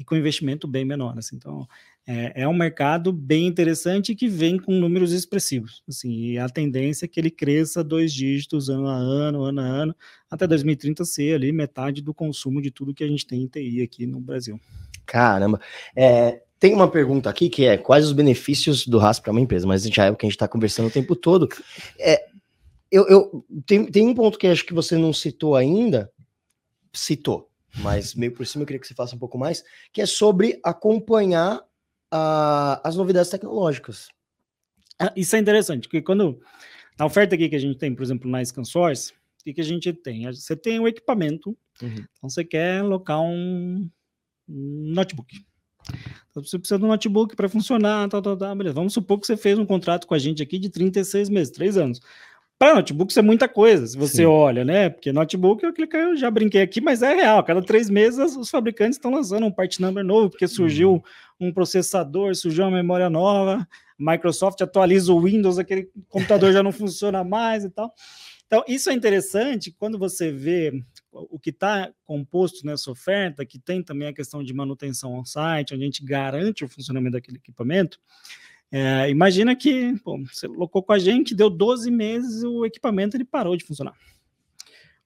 e com investimento bem menor. Assim. Então, é, é, um mercado bem interessante que vem com números expressivos. Assim, e a tendência é que ele cresça dois dígitos ano a ano, ano a ano, até 2030 ser ali metade do consumo de tudo que a gente tem em TI aqui no Brasil. Caramba. É, tem uma pergunta aqui que é quais os benefícios do RAS para uma empresa, mas já é o que a gente está conversando o tempo todo. É, eu, eu tem, tem um ponto que acho que você não citou ainda, citou, mas meio por cima eu queria que você faça um pouco mais, que é sobre acompanhar as novidades tecnológicas. Ah, isso é interessante, porque quando a oferta aqui que a gente tem, por exemplo, na ScanSource, o que, que a gente tem? Você tem o um equipamento, uhum. então você quer alocar um, um notebook. Então você precisa de um notebook para funcionar, tal, tal, tal, beleza. Vamos supor que você fez um contrato com a gente aqui de 36 meses, 3 anos. Para notebook, isso é muita coisa, se você Sim. olha, né? Porque notebook, eu, cliquei, eu já brinquei aqui, mas é real. Cada três meses, os fabricantes estão lançando um part number novo, porque surgiu uhum. um processador, surgiu uma memória nova, Microsoft atualiza o Windows, aquele computador já não funciona mais e tal. Então, isso é interessante quando você vê o que está composto nessa oferta, que tem também a questão de manutenção on-site, onde a gente garante o funcionamento daquele equipamento. É, imagina que pô, você colocou com a gente, deu 12 meses, o equipamento ele parou de funcionar.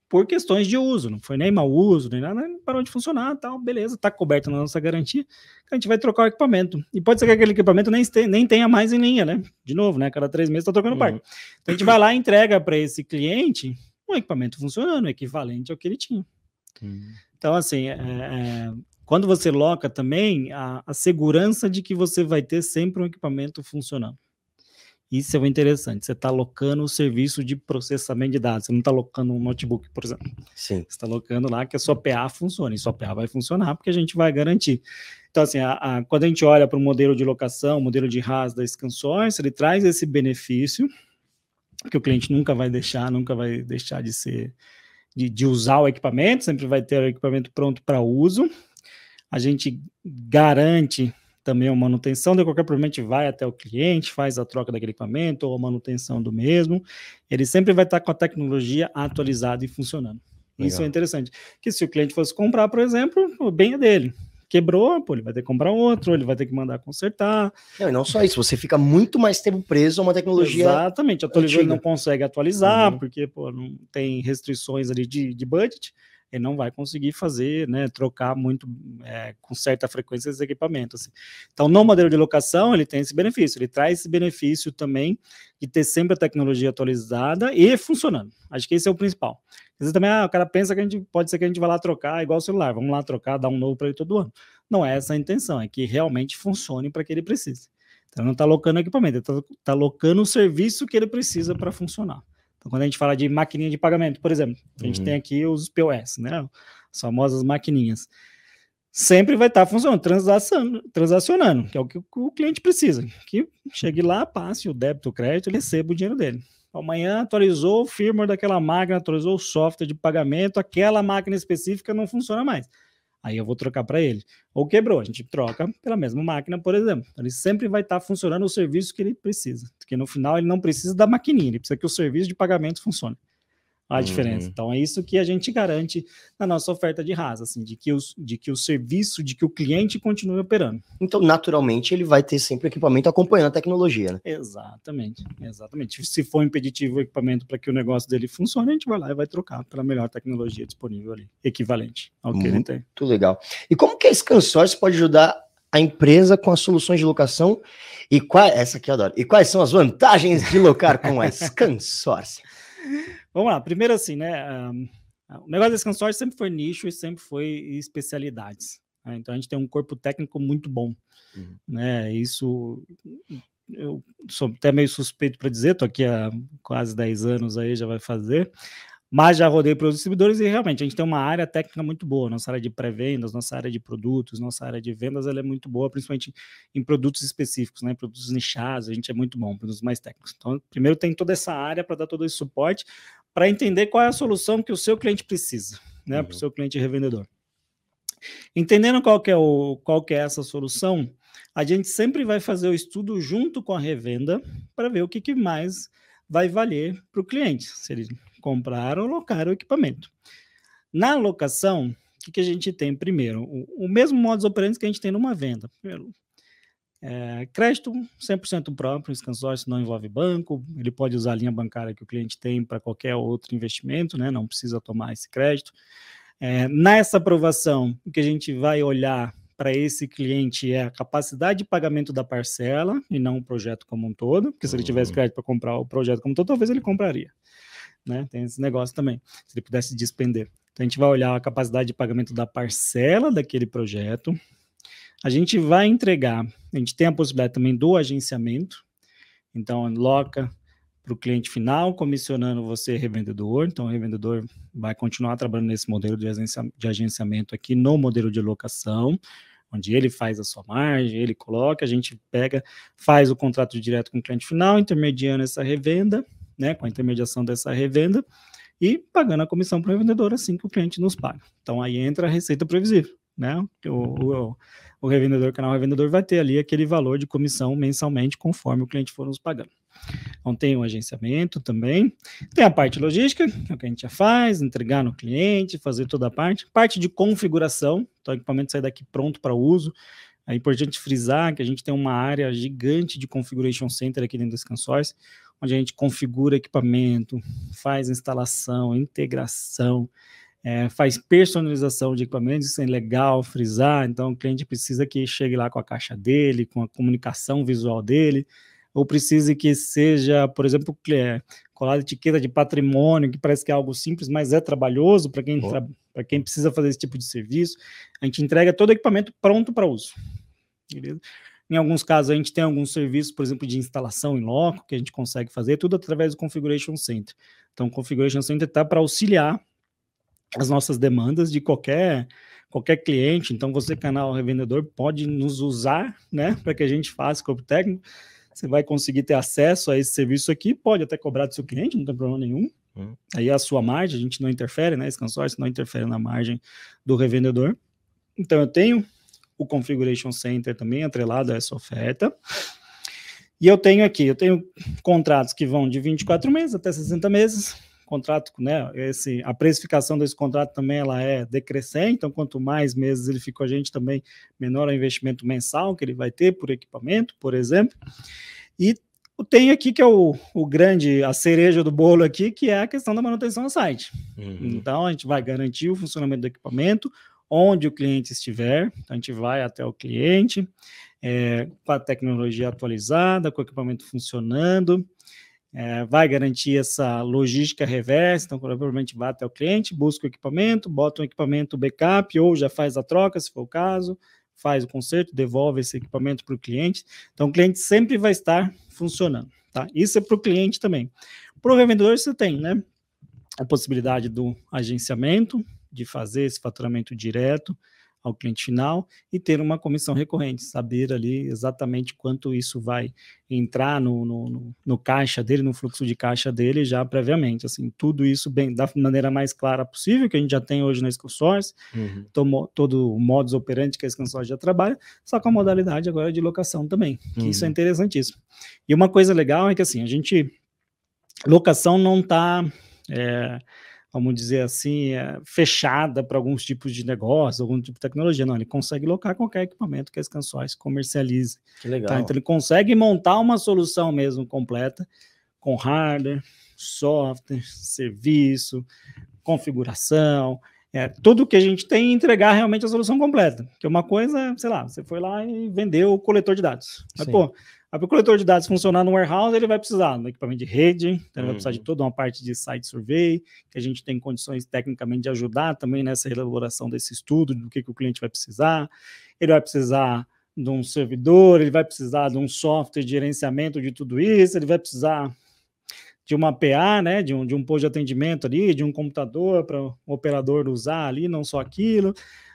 Por questões de uso, não foi nem mau uso, nem nada, parou de funcionar, tal, beleza, está coberto na nossa garantia, a gente vai trocar o equipamento. E pode ser que aquele equipamento nem, nem tenha mais em linha, né? De novo, né? Cada três meses está trocando uhum. parte. Então a gente vai lá e entrega para esse cliente um equipamento funcionando, equivalente ao que ele tinha. Uhum. Então, assim, é, é, quando você loca também, a, a, segurança de que você vai ter sempre um equipamento funcionando. Isso é o interessante. Você está locando o serviço de processamento de dados. Você não está locando um notebook, por exemplo. Sim. Você está locando lá que a sua PA funcione. E sua PA vai funcionar porque a gente vai garantir. Então, assim, a, a, quando a gente olha para o modelo de locação, o modelo de RAS da ScanSource, ele traz esse benefício que o cliente nunca vai deixar, nunca vai deixar de ser, de, de usar o equipamento, sempre vai ter o equipamento pronto para uso a gente garante também a manutenção, de qualquer problema a gente vai até o cliente, faz a troca daquele equipamento ou a manutenção do mesmo, ele sempre vai estar com a tecnologia atualizada e funcionando. Legal. Isso é interessante. Que se o cliente fosse comprar, por exemplo, o bem é dele. Quebrou, pô, ele vai ter que comprar outro, ele vai ter que mandar consertar. Não, e não só isso, você fica muito mais tempo preso a uma tecnologia. Exatamente, atualizou, ele não consegue atualizar, uhum. porque pô, não tem restrições ali de, de budget ele não vai conseguir fazer, né, trocar muito é, com certa frequência esses equipamentos. Assim. Então, no modelo de locação, ele tem esse benefício, ele traz esse benefício também de ter sempre a tecnologia atualizada e funcionando. Acho que esse é o principal. Às vezes também ah, o cara pensa que a gente pode ser que a gente vai lá trocar igual o celular, vamos lá trocar, dar um novo para ele todo ano. Não é essa a intenção, é que realmente funcione para que ele precise. Então, não está locando equipamento, está tá locando o serviço que ele precisa para funcionar. Então, quando a gente fala de maquininha de pagamento, por exemplo, a gente uhum. tem aqui os POS, né? As famosas maquininhas. Sempre vai estar funcionando, transacionando, transacionando, que é o que o cliente precisa. Que chegue lá, passe o débito, o crédito, ele receba o dinheiro dele. Amanhã atualizou o firmware daquela máquina, atualizou o software de pagamento, aquela máquina específica não funciona mais aí eu vou trocar para ele. Ou quebrou, a gente troca pela mesma máquina, por exemplo. Ele sempre vai estar tá funcionando o serviço que ele precisa, porque no final ele não precisa da maquininha, ele precisa que o serviço de pagamento funcione a uhum. diferença. Então é isso que a gente garante na nossa oferta de rasa, assim, de que, os, de que o serviço, de que o cliente continue operando. Então, naturalmente, ele vai ter sempre equipamento acompanhando a tecnologia, né? Exatamente, exatamente. Se for impeditivo o equipamento para que o negócio dele funcione, a gente vai lá e vai trocar pela melhor tecnologia disponível ali, equivalente ao que Muito ele tem. Muito legal. E como que a ScanSource pode ajudar a empresa com as soluções de locação e qual essa aqui eu adoro. E quais são as vantagens de locar com a ScanSource? Vamos lá, primeiro assim, né? Um, o negócio desse consórcio sempre foi nicho e sempre foi especialidades. Né? Então a gente tem um corpo técnico muito bom. Uhum. Né? Isso eu sou até meio suspeito para dizer, estou aqui há quase 10 anos aí, já vai fazer, mas já rodei para os distribuidores e realmente a gente tem uma área técnica muito boa, nossa área de pré-vendas, nossa área de produtos, nossa área de vendas, ela é muito boa, principalmente em produtos específicos, né, produtos nichados, a gente é muito bom, produtos mais técnicos. Então, primeiro tem toda essa área para dar todo esse suporte, para entender qual é a solução que o seu cliente precisa, né, uhum. para o seu cliente revendedor. Entendendo qual que é, o, qual que é essa solução, a gente sempre vai fazer o estudo junto com a revenda para ver o que, que mais vai valer para o cliente, se ele comprar ou locar o equipamento. Na locação, o que, que a gente tem primeiro? O, o mesmo modus operandi que a gente tem numa venda. Primeiro, é, crédito 100% próprio, esse consórcio não envolve banco, ele pode usar a linha bancária que o cliente tem para qualquer outro investimento, né? não precisa tomar esse crédito. É, nessa aprovação, o que a gente vai olhar para esse cliente é a capacidade de pagamento da parcela e não o projeto como um todo, porque se ele tivesse uhum. crédito para comprar o projeto como um todo, talvez ele compraria. Né? Tem esse negócio também, se ele pudesse despender. Então a gente vai olhar a capacidade de pagamento da parcela daquele projeto, a gente vai entregar, a gente tem a possibilidade também do agenciamento, então loca para o cliente final, comissionando você revendedor, então o revendedor vai continuar trabalhando nesse modelo de, de agenciamento aqui no modelo de locação, onde ele faz a sua margem, ele coloca, a gente pega, faz o contrato direto com o cliente final, intermediando essa revenda, né, com a intermediação dessa revenda, e pagando a comissão para o revendedor assim que o cliente nos paga. Então aí entra a receita previsível, né? O, o, o revendedor, canal revendedor, vai ter ali aquele valor de comissão mensalmente, conforme o cliente for nos pagando. Então, tem o agenciamento também. Tem a parte logística, que é o que a gente já faz, entregar no cliente, fazer toda a parte. Parte de configuração, então o equipamento sai daqui pronto para uso. É importante frisar que a gente tem uma área gigante de configuration center aqui dentro desse consórcio, onde a gente configura equipamento, faz instalação, integração, é, faz personalização de equipamentos, isso é legal frisar, então o cliente precisa que chegue lá com a caixa dele, com a comunicação visual dele, ou precise que seja, por exemplo, é, colar etiqueta de patrimônio, que parece que é algo simples, mas é trabalhoso para quem, oh. quem precisa fazer esse tipo de serviço. A gente entrega todo o equipamento pronto para uso. Beleza? Em alguns casos, a gente tem alguns serviços, por exemplo, de instalação em loco, que a gente consegue fazer, tudo através do Configuration Center. Então, o Configuration Center está para auxiliar as nossas demandas de qualquer qualquer cliente. Então, você, canal revendedor, pode nos usar, né, para que a gente faça corpo técnico. Você vai conseguir ter acesso a esse serviço aqui, pode até cobrar do seu cliente, não tem problema nenhum. Uhum. Aí a sua margem, a gente não interfere, né? Esse consórcio não interfere na margem do revendedor. Então, eu tenho o Configuration Center também atrelado a essa oferta. E eu tenho aqui, eu tenho contratos que vão de 24 meses até 60 meses, contrato, né, esse, a precificação desse contrato também ela é decrescente, então quanto mais meses ele fica com a gente também, menor é o investimento mensal que ele vai ter por equipamento, por exemplo. E tem aqui que é o, o grande, a cereja do bolo aqui, que é a questão da manutenção no site. Uhum. Então a gente vai garantir o funcionamento do equipamento onde o cliente estiver, então a gente vai até o cliente, é, com a tecnologia atualizada, com o equipamento funcionando, é, vai garantir essa logística reversa, então provavelmente vai até o cliente, busca o equipamento, bota um equipamento backup ou já faz a troca, se for o caso, faz o conserto, devolve esse equipamento para o cliente. Então o cliente sempre vai estar funcionando, tá? Isso é para o cliente também. Para o revendedor você tem, né? A possibilidade do agenciamento, de fazer esse faturamento direto, ao cliente final e ter uma comissão recorrente, saber ali exatamente quanto isso vai entrar no, no, no, caixa dele, no fluxo de caixa dele já previamente, assim, tudo isso bem da maneira mais clara possível, que a gente já tem hoje na SkillSource, uhum. todo, todo o modus operandi que a SkillSource já trabalha, só com a modalidade agora de locação também, que uhum. isso é uhum. interessantíssimo. E uma coisa legal é que assim, a gente, locação não está... É, vamos dizer assim, é, fechada para alguns tipos de negócio, algum tipo de tecnologia. Não, ele consegue locar qualquer equipamento que as canções comercialize. Que legal. Tá? Então ele consegue montar uma solução mesmo completa com hardware, software, serviço, configuração, é, tudo que a gente tem entregar realmente a solução completa. Que uma coisa, sei lá, você foi lá e vendeu o coletor de dados. Mas, pô, para o coletor de dados funcionar no warehouse, ele vai precisar do equipamento de rede, então ele vai precisar de uhum. toda uma parte de site survey, que a gente tem condições tecnicamente de ajudar também nessa elaboração desse estudo, do que, que o cliente vai precisar. Ele vai precisar de um servidor, ele vai precisar de um software de gerenciamento de tudo isso, ele vai precisar de uma PA, né, de um, de um posto de atendimento ali, de um computador para o operador usar ali, não só aquilo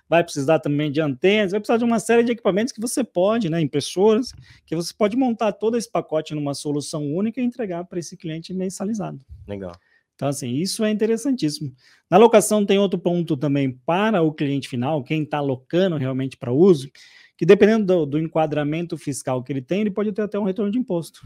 vai precisar também de antenas, vai precisar de uma série de equipamentos que você pode, né, impressoras, que você pode montar todo esse pacote numa solução única e entregar para esse cliente mensalizado. Legal. Então, assim, isso é interessantíssimo. Na locação tem outro ponto também para o cliente final, quem está locando realmente para uso, que dependendo do, do, enquadramento fiscal que ele tem, ele pode ter até um retorno de imposto,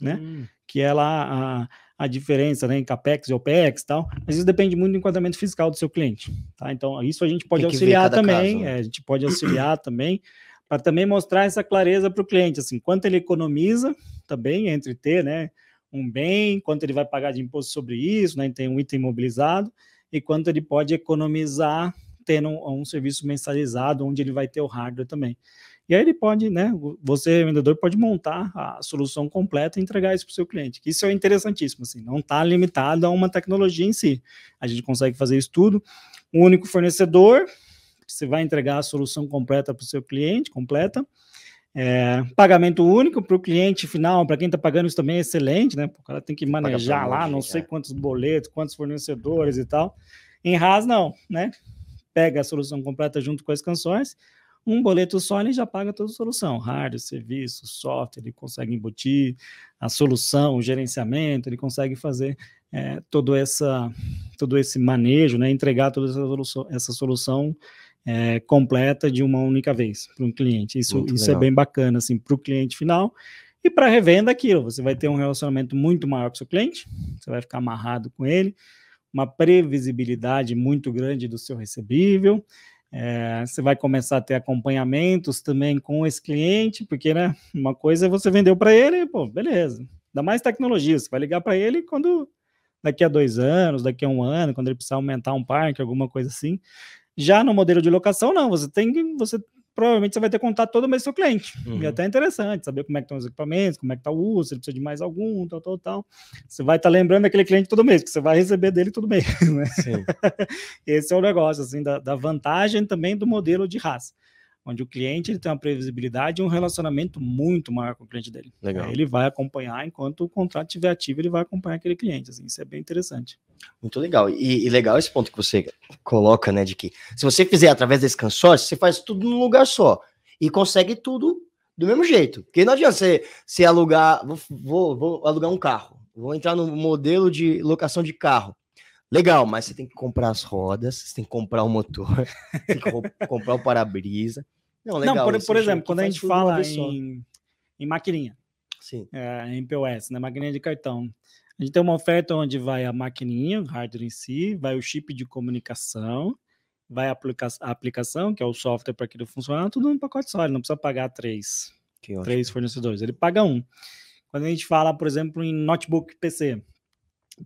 né? Hum. Que é lá a, diferença né, em CAPEX e OPEX e tal, mas isso depende muito do enquadramento fiscal do seu cliente, tá? Então, isso a gente pode auxiliar também, caso, né? é, a gente pode auxiliar também, para também mostrar essa clareza para o cliente, assim, quanto ele economiza também entre ter, né, um bem, quanto ele vai pagar de imposto sobre isso, né, tem um item imobilizado, e quanto ele pode economizar tendo um, um, serviço mensalizado, onde ele vai ter o hardware também. E aí ele pode, né, você, vendedor, pode montar a solução completa e entregar isso para o seu cliente. Isso é interessantíssimo, assim, não está limitado a uma tecnologia em si. A gente consegue fazer isso tudo. Um único fornecedor, você vai entregar a solução completa para o seu cliente, completa. É, pagamento único para o cliente final, para quem está pagando isso também é excelente, né? O cara tem que manejar lá, não sei é. quantos boletos, quantos fornecedores e tal. Em RAS, não, né? Pega a solução completa junto com as canções, um boleto só ele já paga toda a solução, hardware, serviço, software, ele consegue embutir a solução, o gerenciamento, ele consegue fazer é, todo, essa, todo esse manejo, né? Entregar toda essa solução, essa solução é, completa de uma única vez para um cliente. Isso, isso é bem bacana, assim, para o cliente final. E para revenda, aquilo, você vai ter um relacionamento muito maior com o seu cliente, você vai ficar amarrado com ele, uma previsibilidade muito grande do seu recebível, é, você vai começar a ter acompanhamentos também com esse cliente, porque né, uma coisa é você vendeu para ele, pô, beleza, dá mais tecnologia, você vai ligar para ele quando daqui a dois anos, daqui a um ano, quando ele precisar aumentar um parque, alguma coisa assim. Já no modelo de locação, não, você tem que, você provavelmente você vai ter contato todo mês com o seu cliente. Uhum. E até é interessante saber como é que estão os equipamentos, como é que está o uso, se ele precisa de mais algum, tal, tal, tal. Você vai estar tá lembrando daquele cliente todo mês, que você vai receber dele todo mês. Né? Esse é o negócio, assim, da, da vantagem também do modelo de raça onde o cliente ele tem uma previsibilidade e um relacionamento muito maior com o cliente dele. Legal. Ele vai acompanhar enquanto o contrato estiver ativo, ele vai acompanhar aquele cliente. Assim, isso é bem interessante. Muito legal. E, e, legal esse ponto que você coloca, né, de que se você fizer através desse consórcio, você faz tudo num lugar só e consegue tudo do mesmo jeito. Porque não adianta você, você alugar, vou, vou, vou alugar um carro, vou entrar no modelo de locação de carro. Legal, mas você tem que comprar as rodas, você tem que comprar o motor, tem que comprar o para-brisa. Não, legal. Não, por, por exemplo, quando a gente fala em, em maquininha, Sim. É, em POS, né, maquininha de cartão, a gente tem uma oferta onde vai a maquininha, o hardware em si, vai o chip de comunicação, vai a, aplica a aplicação, que é o software para aquilo funcionar, tudo num pacote só, ele não precisa pagar três, três fornecedores, ele paga um. Quando a gente fala, por exemplo, em notebook PC,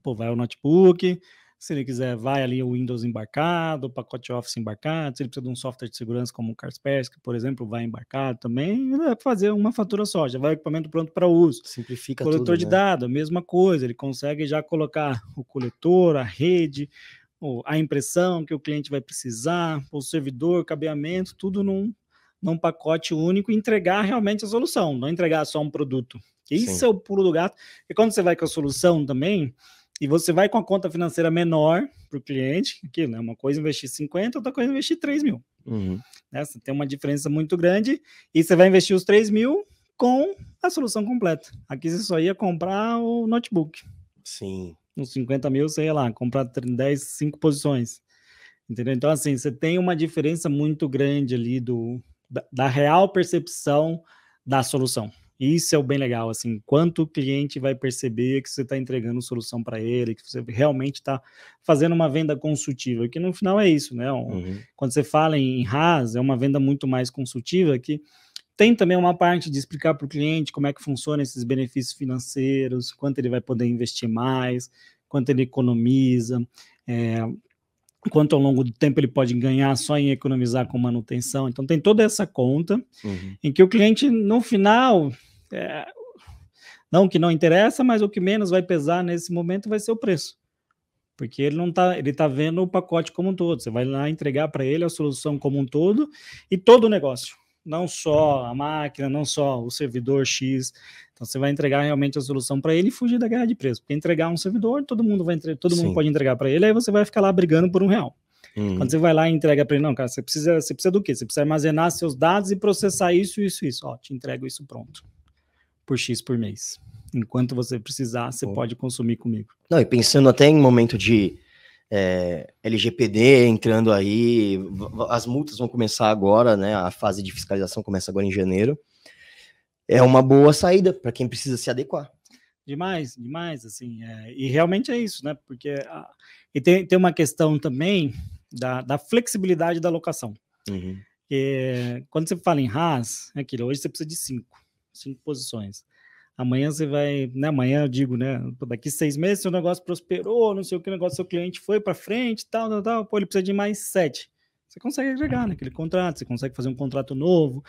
pô, vai o notebook, se ele quiser, vai ali o Windows embarcado, o pacote Office embarcado. Se ele precisa de um software de segurança como o Kaspersky, por exemplo, vai embarcado também. É fazer uma fatura só, já vai o equipamento pronto para uso. Simplifica coletor tudo, de né? dados, mesma coisa. Ele consegue já colocar o coletor, a rede, a impressão que o cliente vai precisar, o servidor, cabeamento, tudo num, num pacote único e entregar realmente a solução, não entregar só um produto. Isso Sim. é o pulo do gato. E quando você vai com a solução também, e você vai com a conta financeira menor para o cliente, aqui, né? Uma coisa é investir 50, outra coisa é investir 3 mil. Uhum. Né? Você tem uma diferença muito grande e você vai investir os 3 mil com a solução completa. Aqui você só ia comprar o notebook. Sim. Uns 50 mil, você ia lá, comprar 10, 5 posições. Entendeu? Então, assim, você tem uma diferença muito grande ali do, da, da real percepção da solução. Isso é o bem legal, assim, quanto o cliente vai perceber que você está entregando solução para ele, que você realmente está fazendo uma venda consultiva, que no final é isso, né? Uhum. Quando você fala em RAS, é uma venda muito mais consultiva, que tem também uma parte de explicar para o cliente como é que funciona esses benefícios financeiros, quanto ele vai poder investir mais, quanto ele economiza, é, quanto ao longo do tempo ele pode ganhar só em economizar com manutenção. Então tem toda essa conta uhum. em que o cliente no final é, não que não interessa, mas o que menos vai pesar nesse momento vai ser o preço. Porque ele não tá, ele tá vendo o pacote como um todo. Você vai lá entregar para ele a solução como um todo e todo o negócio, não só a máquina, não só o servidor X. Então você vai entregar realmente a solução para ele e fugir da guerra de preço. Porque entregar um servidor, todo mundo vai entre... todo Sim. mundo pode entregar para ele, aí você vai ficar lá brigando por um real. Uhum. Quando você vai lá e entrega para ele, não, cara, você precisa, você precisa do quê? Você precisa armazenar seus dados e processar isso, isso, isso. Ó, te entrego isso pronto por X por mês. Enquanto você precisar, você pode consumir comigo. Não, e pensando até em momento de é, LGPD entrando aí, as multas vão começar agora, né? A fase de fiscalização começa agora em janeiro. É uma boa saída para quem precisa se adequar. Demais, demais, assim, é, e realmente é isso, né? Porque a, e tem, tem uma questão também da, da flexibilidade da locação. Uhum. Que, quando você fala em RAS, é aquilo, hoje você precisa de cinco, cinco posições. Amanhã você vai, né? Amanhã eu digo, né? Daqui seis meses seu negócio prosperou, não sei o que, o negócio seu cliente foi para frente, tal, tal, tal. Pô, ele precisa de mais sete. Você consegue agregar naquele contrato, você consegue fazer um contrato novo,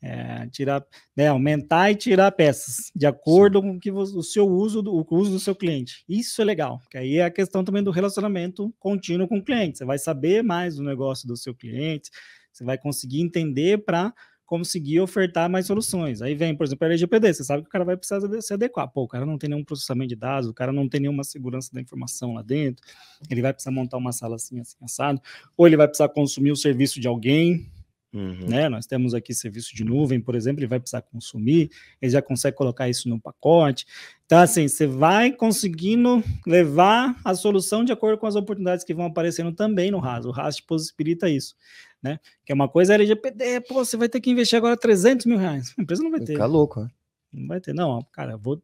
é, tirar, né, aumentar e tirar peças de acordo Sim. com que o seu uso, do, o uso do seu cliente. Isso é legal, que aí é a questão também do relacionamento contínuo com o cliente. Você vai saber mais do negócio do seu cliente, você vai conseguir entender para conseguir ofertar mais soluções. Aí vem, por exemplo, a LGPD, você sabe que o cara vai precisar se adequar. Pô, o cara não tem nenhum processamento de dados, o cara não tem nenhuma segurança da informação lá dentro, ele vai precisar montar uma sala assim, assim, assado, ou ele vai precisar consumir o serviço de alguém, Uhum. Né? Nós temos aqui serviço de nuvem, por exemplo, ele vai precisar consumir, ele já consegue colocar isso no pacote. Então, assim, você vai conseguindo levar a solução de acordo com as oportunidades que vão aparecendo também no RAS. O RAS te possibilita isso né? Que é uma coisa LGPD, pô, você vai ter que investir agora 300 mil reais. A empresa não vai ter. Fica louco, né? Não vai ter, não, cara, vou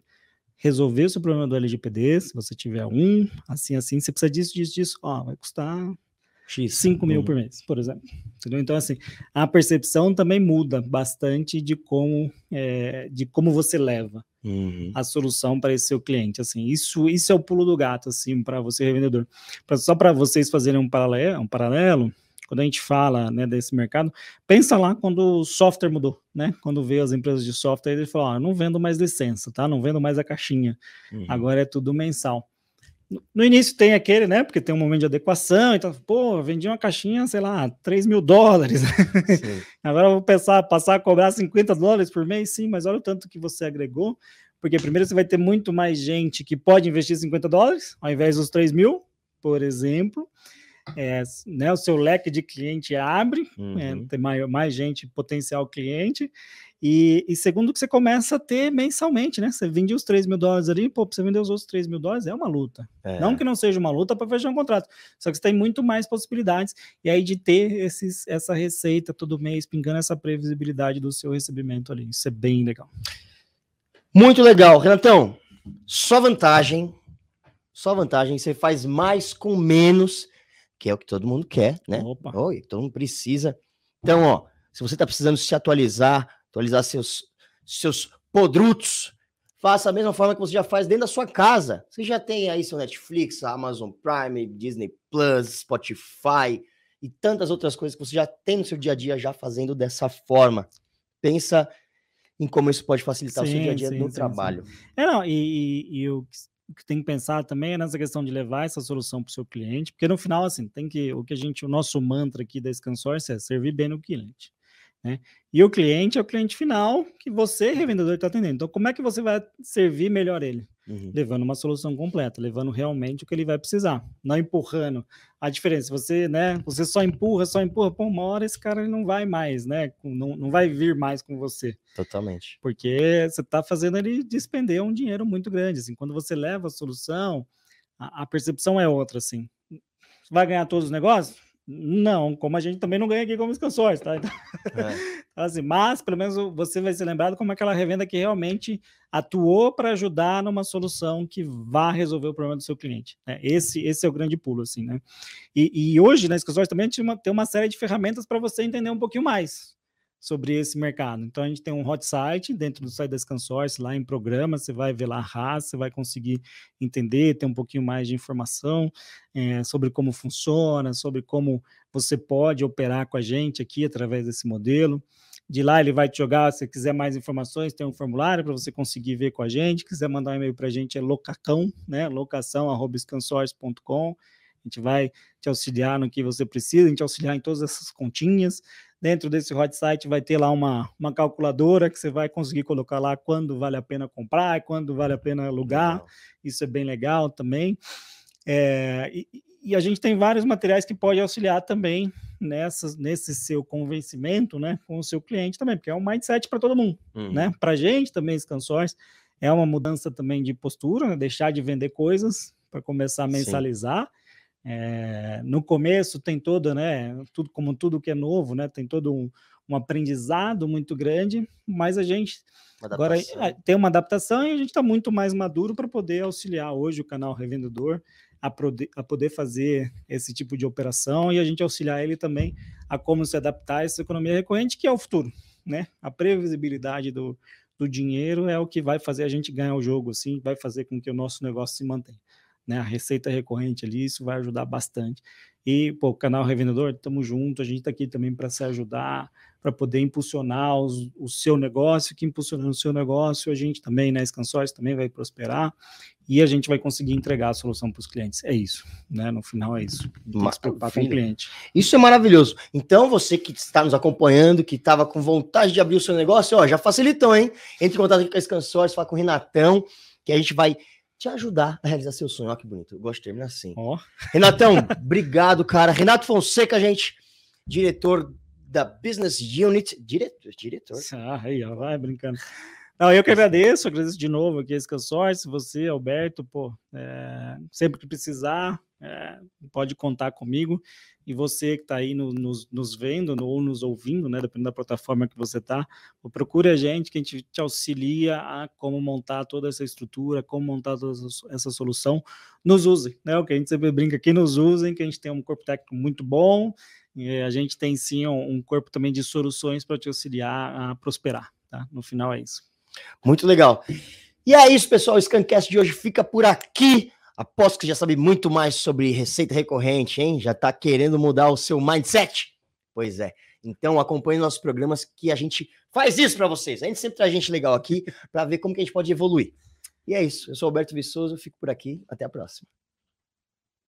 resolver o seu problema do LGPD, se você tiver um, assim, assim, você precisa disso, disso, disso, ó, vai custar X, 5 mil por mês, por exemplo. Entendeu? Então, assim, a percepção também muda bastante de como, é, de como você leva uhum. a solução para esse seu cliente. Assim, isso, isso é o pulo do gato, assim, para você, revendedor. Pra, só para vocês fazerem um paralelo, um paralelo, quando a gente fala né, desse mercado, pensa lá quando o software mudou, né? Quando veio as empresas de software, ele falou: ah, não vendo mais licença, tá? Não vendo mais a caixinha. Uhum. Agora é tudo mensal. No início tem aquele, né? Porque tem um momento de adequação, então, pô, vendi uma caixinha, sei lá, 3 mil dólares. Agora eu vou pensar, passar a cobrar 50 dólares por mês, sim, mas olha o tanto que você agregou. Porque primeiro você vai ter muito mais gente que pode investir 50 dólares, ao invés dos 3 mil, por exemplo é, né, o seu leque de cliente abre, é, uhum. é, tem mais, mais gente potencial cliente, e, e, segundo que você começa a ter mensalmente, né? Você vende os 3 mil dólares ali, pô, você vender os outros 3 mil dólares é uma luta. É. Não que não seja uma luta para fechar um contrato, só que você tem muito mais possibilidades, e aí de ter esses, essa receita todo mês, pingando essa previsibilidade do seu recebimento ali. Isso é bem legal. Muito legal, Renatão. Só vantagem, só vantagem, você faz mais com menos que é o que todo mundo quer, né? Opa. Oi, todo mundo precisa. Então, ó, se você está precisando se atualizar, atualizar seus, seus podrutos, faça a mesma forma que você já faz dentro da sua casa. Você já tem aí seu Netflix, Amazon Prime, Disney Plus, Spotify e tantas outras coisas que você já tem no seu dia a dia já fazendo dessa forma. Pensa em como isso pode facilitar sim, o seu dia a dia sim, no sim, trabalho. É, não, e, e, e eu o que tem que pensar também é nessa questão de levar essa solução para o seu cliente, porque no final, assim, tem que o que a gente, o nosso mantra aqui da Scanssource é servir bem no cliente. Né? E o cliente é o cliente final que você, revendedor, está atendendo. Então, como é que você vai servir melhor ele? Uhum. Levando uma solução completa, levando realmente o que ele vai precisar, não empurrando. A diferença, você, né? Você só empurra, só empurra, pô, uma hora esse cara não vai mais, né? Não, não vai vir mais com você. Totalmente. Porque você está fazendo ele despender um dinheiro muito grande. Assim, quando você leva a solução, a, a percepção é outra, assim. Vai ganhar todos os negócios? Não, como a gente também não ganha aqui como expansões, tá? Então, é. assim, mas pelo menos você vai ser lembrado como aquela revenda que realmente atuou para ajudar numa solução que vá resolver o problema do seu cliente. Né? Esse, esse é o grande pulo, assim, né? E, e hoje na Expansões também a gente tem uma série de ferramentas para você entender um pouquinho mais sobre esse mercado. Então a gente tem um hot site dentro do site da ScanSource, lá em programa, você vai ver lá a RAS, você vai conseguir entender, ter um pouquinho mais de informação é, sobre como funciona, sobre como você pode operar com a gente aqui através desse modelo. De lá ele vai te jogar, se quiser mais informações, tem um formulário para você conseguir ver com a gente. Quiser mandar um e-mail para a gente é locacão, né? locação@scansource.com. A gente vai te auxiliar no que você precisa, a gente auxiliar em todas essas continhas. Dentro desse hot site vai ter lá uma, uma calculadora que você vai conseguir colocar lá quando vale a pena comprar, quando vale a pena alugar. Legal. Isso é bem legal também. É, e, e a gente tem vários materiais que pode auxiliar também nessa, nesse seu convencimento, né, com o seu cliente também, porque é um mindset para todo mundo, uhum. né? Para a gente também, Scansões, é uma mudança também de postura, né? deixar de vender coisas para começar a mensalizar. É, no começo tem todo, né? Tudo como tudo que é novo, né? Tem todo um, um aprendizado muito grande, mas a gente agora é, tem uma adaptação e a gente está muito mais maduro para poder auxiliar hoje o canal Revendedor a poder, a poder fazer esse tipo de operação e a gente auxiliar ele também a como se adaptar a essa economia recorrente, que é o futuro, né? A previsibilidade do, do dinheiro é o que vai fazer a gente ganhar o jogo, assim, vai fazer com que o nosso negócio se mantenha. Né, a receita recorrente ali, isso vai ajudar bastante. E, pô, canal Revendedor, estamos juntos, a gente está aqui também para se ajudar, para poder impulsionar os, o seu negócio, que impulsionando o seu negócio, a gente também, né, Scansóis também vai prosperar e a gente vai conseguir entregar a solução para os clientes. É isso, né? No final é isso. Tem se preocupar com o cliente. Isso é maravilhoso. Então, você que está nos acompanhando, que estava com vontade de abrir o seu negócio, ó, já facilitou, hein? Entre em contato com a Scansóis, fala com o Renatão, que a gente vai te ajudar a realizar seu sonho. Olha que bonito. Eu gosto de terminar assim. Oh. Renatão, obrigado, cara. Renato Fonseca, gente, diretor da Business Unit. Diretor? Diretor. Ah, aí, ó, vai brincando. Não, eu que agradeço, agradeço de novo aqui esse consórcio, você, Alberto, pô, é, sempre que precisar, é, pode contar comigo. E você que está aí no, nos, nos, vendo ou nos ouvindo, né, dependendo da plataforma que você está, procure a gente, que a gente te auxilia a como montar toda essa estrutura, como montar toda essa solução. Nos usem, né? O que a gente sempre brinca aqui, nos usem, que a gente tem um corpo técnico muito bom, e a gente tem sim um, um corpo também de soluções para te auxiliar a prosperar, tá? No final é isso. Muito legal. E é isso, pessoal. O Scancast de hoje fica por aqui. Aposto que já sabe muito mais sobre receita recorrente, hein? Já está querendo mudar o seu mindset? Pois é. Então acompanhe nossos programas que a gente faz isso para vocês. A gente sempre traz gente legal aqui para ver como que a gente pode evoluir. E é isso. Eu sou Alberto Viçoso, fico por aqui. Até a próxima.